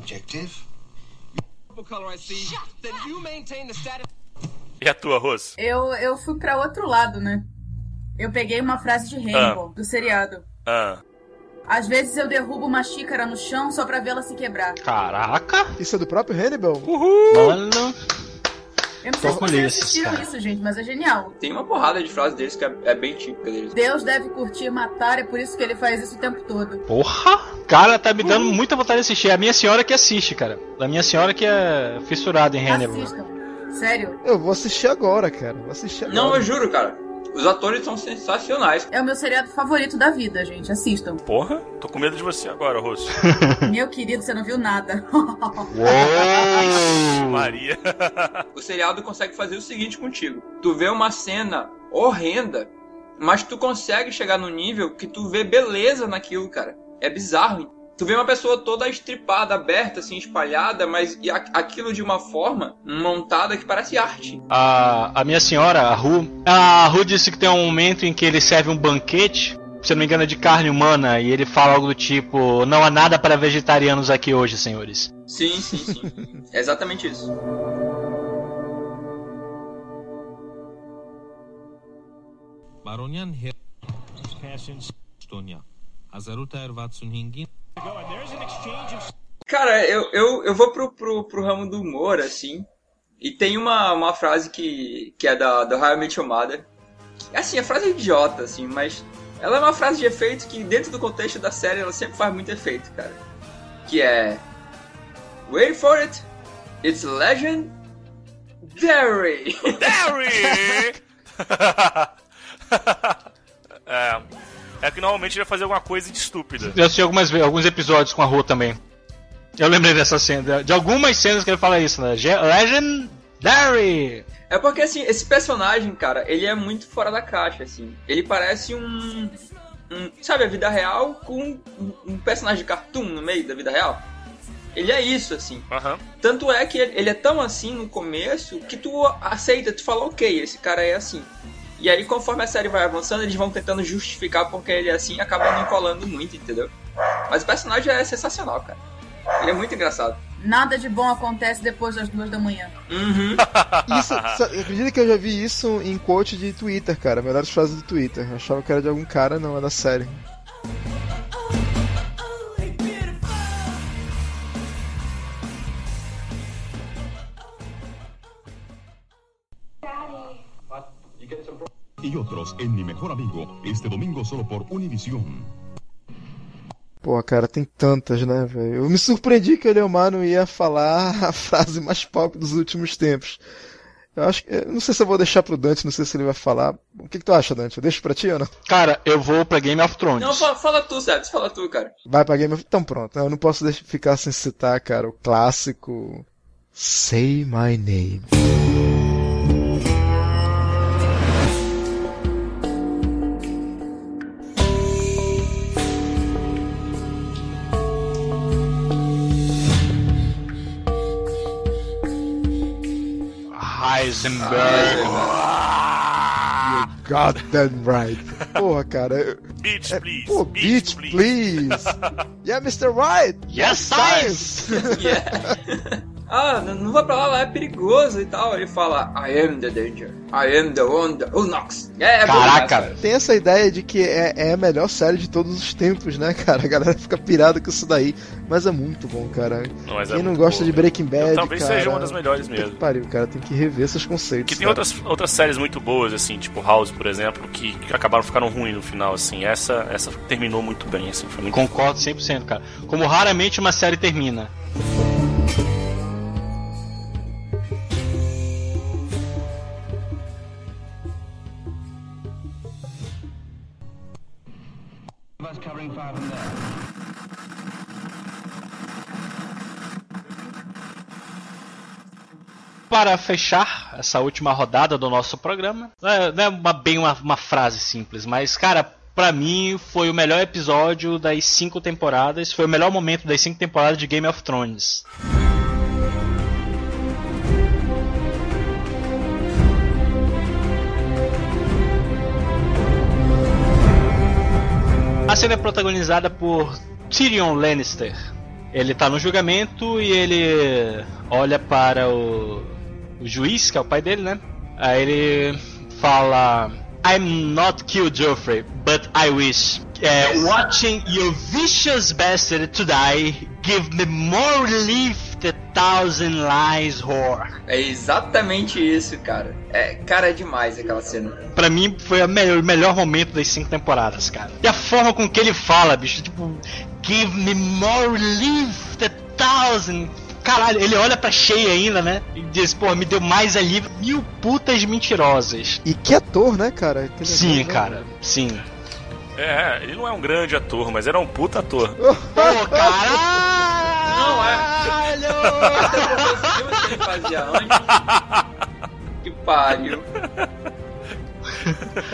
Status. E a tua, Rose? Eu, eu fui pra outro lado, né? Eu peguei uma frase de Rainbow, do seriado. Ah. Às vezes eu derrubo uma xícara no chão só pra vê-la se quebrar. Caraca! Isso é do próprio Hannibal? Mano, Eu não Tô sei se com vocês assistiram cara. isso, gente, mas é genial. Tem uma porrada de frases deles que é, é bem típica deles. Deus deve curtir matar, é por isso que ele faz isso o tempo todo. porra! Cara, tá me dando muita vontade de assistir. É a minha senhora que assiste, cara. A minha senhora que é fissurada em Hannibal. Assistam. Sério. Eu vou assistir agora, cara. Vou assistir agora. Não, eu juro, cara. Os atores são sensacionais. É o meu seriado favorito da vida, gente. Assistam. Porra, tô com medo de você agora, Rosso. meu querido, você não viu nada. Maria. O seriado consegue fazer o seguinte contigo. Tu vê uma cena horrenda, mas tu consegue chegar no nível que tu vê beleza naquilo, cara. É bizarro. Tu vê uma pessoa toda estripada, aberta, assim, espalhada, mas e a- aquilo de uma forma montada que parece arte. A, a minha senhora, a Ru, a Ru disse que tem um momento em que ele serve um banquete, se não me engano, é de carne humana, e ele fala algo do tipo: Não há nada para vegetarianos aqui hoje, senhores. Sim, sim, sim. é exatamente isso. Baronian her passion Stonia. Azaruta Ervatsun Hingin. Cara, eu, eu, eu vou pro, pro, pro ramo do humor, assim. E tem uma, uma frase que, que é da, do How I Met Your Mother. Assim, a frase é idiota, assim, mas ela é uma frase de efeito que, dentro do contexto da série, ela sempre faz muito efeito, cara. Que é. Wait for it! It's legendary! Larry! é, é que normalmente ele vai fazer alguma coisa de estúpida. Eu assisti algumas, alguns episódios com a Ru também. Eu lembrei dessa cena, de algumas cenas que ele fala isso, né? Ge- Legendary! É porque, assim, esse personagem, cara, ele é muito fora da caixa, assim. Ele parece um. um sabe, a vida real com um, um personagem de cartoon no meio da vida real? Ele é isso, assim. Aham. Tanto é que ele é tão assim no começo que tu aceita, tu fala, ok, esse cara é assim. E aí, conforme a série vai avançando, eles vão tentando justificar porque ele é assim e acaba não colando muito, entendeu? Mas o personagem é sensacional, cara. Ele é muito engraçado. Nada de bom acontece depois das duas da manhã. Uhum. Isso, acredita que eu já vi isso em quote de Twitter, cara. Melhores frases do Twitter. Eu achava que era de algum cara, não, é da série. Y otros en Mi Mejor Amigo, este domingo solo por Univisión. Pô, cara, tem tantas, né, velho? Eu me surpreendi que o Leomar não ia falar a frase mais pop dos últimos tempos. Eu acho que. Não sei se eu vou deixar pro Dante, não sei se ele vai falar. O que, que tu acha, Dante? Eu deixo pra ti ou não? Cara, eu vou pra Game of Thrones. Não, fala, fala tu, Sebs, fala tu, cara. Vai pra Game of Então pronto, eu não posso deixar, ficar sem citar, cara, o clássico. Say My Name. Heisenberg. Goddamn right. Porra, cara. eu- Beach, é, please. Pô, Beach, beach, please. yeah, Mr. Right. Yes, science. Yeah. ah, não, não vai pra lá, lá é perigoso e tal. Ele fala, I am the danger. I am the one that who knocks. É, é bom demais, cara. Tem essa ideia de que é, é a melhor série de todos os tempos, né, cara? A galera fica pirada com isso daí. Mas é muito bom, cara. Não, mas é Quem não muito gosta boa, de Breaking Bad, Talvez cara, seja uma das melhores puta que mesmo. pariu, cara. Tem que rever esses conceitos. Que tem cara. outras, outras séries muito boas, assim, tipo House, por exemplo, que, que acabaram ficando ruins no final, assim. Essa, essa terminou muito bem, assim, foi muito Concordo 100%, cara. Como raramente uma série termina. And there. Para fechar essa última rodada do nosso programa, não é, é uma, bem uma, uma frase simples, mas, cara, pra mim foi o melhor episódio das cinco temporadas, foi o melhor momento das cinco temporadas de Game of Thrones. Cena é protagonizada por Tyrion Lannister. Ele tá no julgamento e ele olha para o, o juiz, que é o pai dele, né? Aí ele fala: I'm not killed, Joffrey, but I wish. É, watching your vicious bastard to die give me more relief than thousand lies, whore. É exatamente isso, cara. É, cara, é demais aquela cena. Pra mim foi o melhor, melhor momento das cinco temporadas, cara. E a forma com que ele fala, bicho, tipo, give me more relief than thousand. caralho, ele olha pra cheia ainda, né? E diz, pô, me deu mais alívio. Mil putas mentirosas. E que ator, né, cara? Aquele Sim, ator, né? cara, sim. É, ele não é um grande ator, mas era um puta ator. Pô, caralho! Não, é. Filmes que ele fazia antes. Que pariu.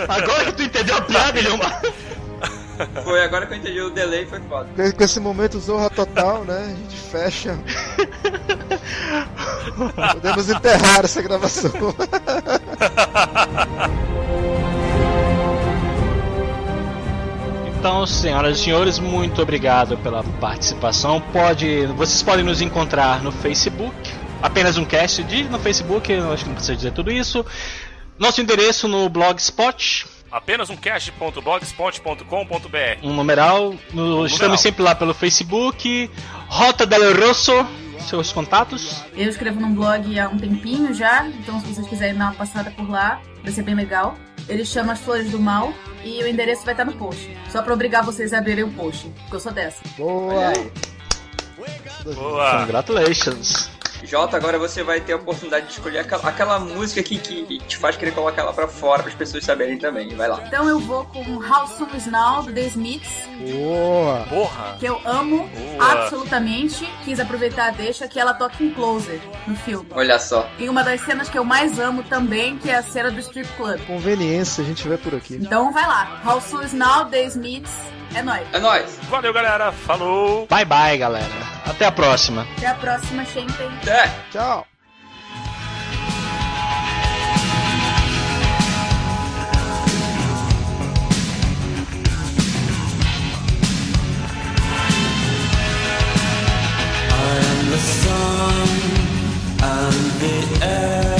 Agora que tu entendeu a piada, ele é uma... Foi agora que eu entendi o delay, foi foda. Com- Com esse momento Zorra Total, né? A gente fecha. Podemos enterrar essa gravação. Então, senhoras e senhores, muito obrigado pela participação. Pode, vocês podem nos encontrar no Facebook, apenas um cast de no Facebook, eu acho que não precisa dizer tudo isso. Nosso endereço no Blogspot, Apenas um cast.blogspot.com.br. um numeral. No- estamos sempre lá pelo Facebook. Rota del Rosso, seus contatos. Eu escrevo num blog há um tempinho já, então se vocês quiserem dar uma passada por lá, vai ser bem legal. Ele chama As Flores do Mal e o endereço vai estar no post. Só pra obrigar vocês a abrirem o post, porque eu sou dessa. Boa! Boa! Congratulations. Jota, agora você vai ter a oportunidade de escolher aquela, aquela música que, que te faz querer colocar ela pra fora para as pessoas saberem também. Vai lá. Então eu vou com How Soon Is Now, do The Smiths, Boa! Porra! que eu amo Boa. absolutamente. Quis aproveitar a deixa que ela toca em Closer, no filme. Olha só. E uma das cenas que eu mais amo também, que é a cena do strip club. Conveniência, a gente vê por aqui. Então vai lá. How Soon Is Now, The Smiths, é nóis. É nóis. Valeu, galera. Falou! Bye bye, galera. Até a próxima. Até a próxima, Shenten. Até! Tchau! The sun and the air.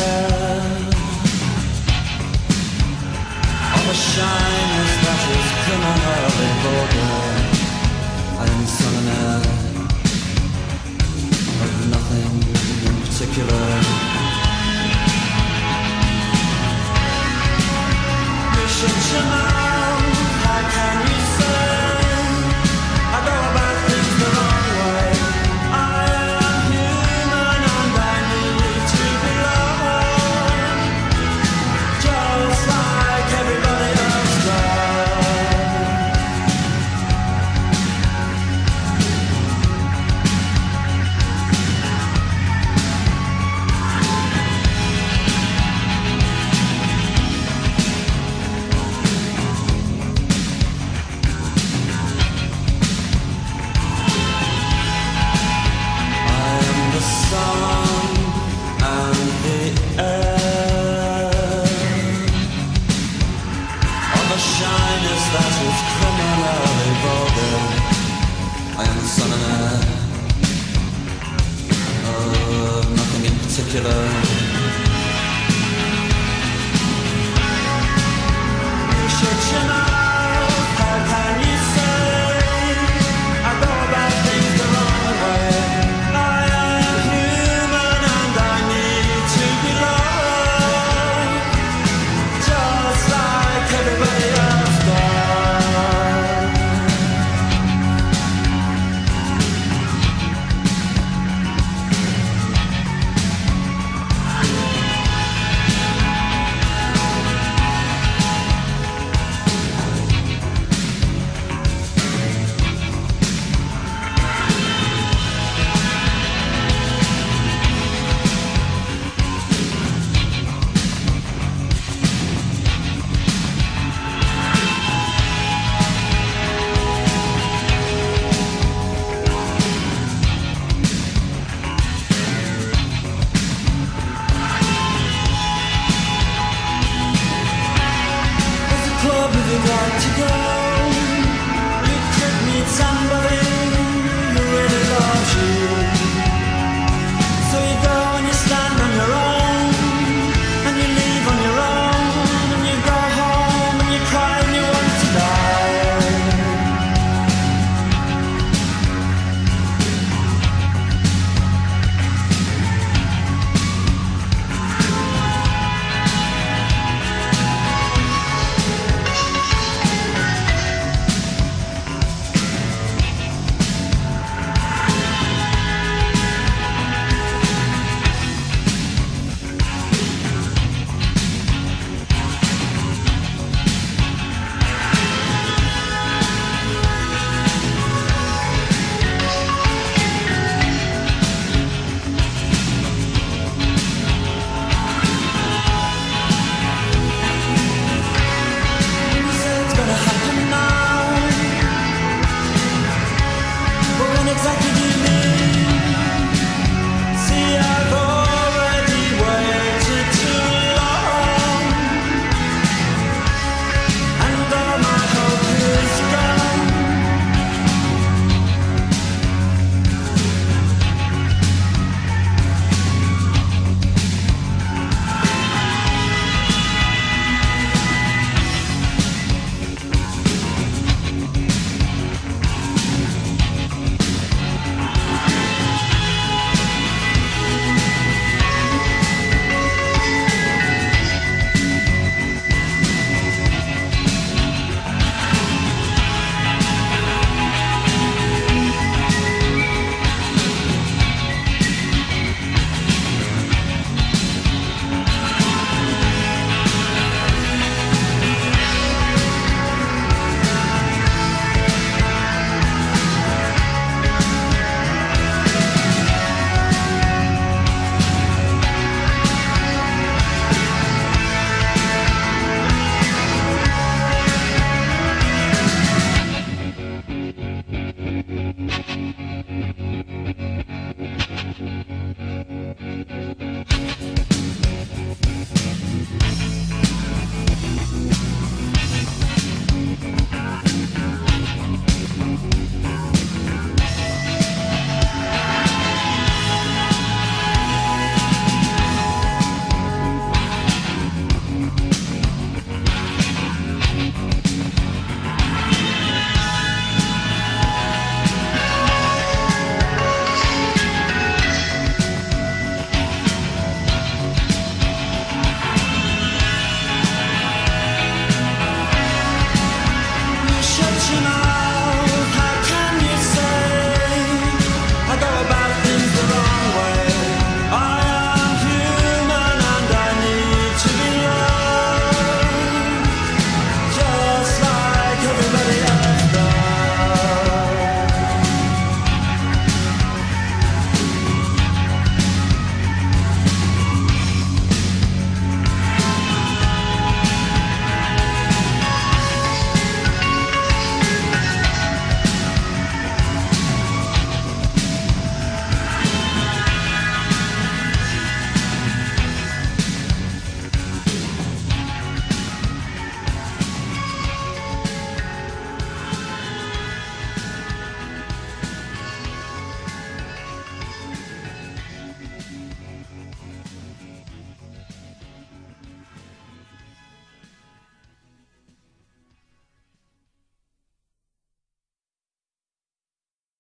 That is y border in sun and air nothing in Mission Jamal, how can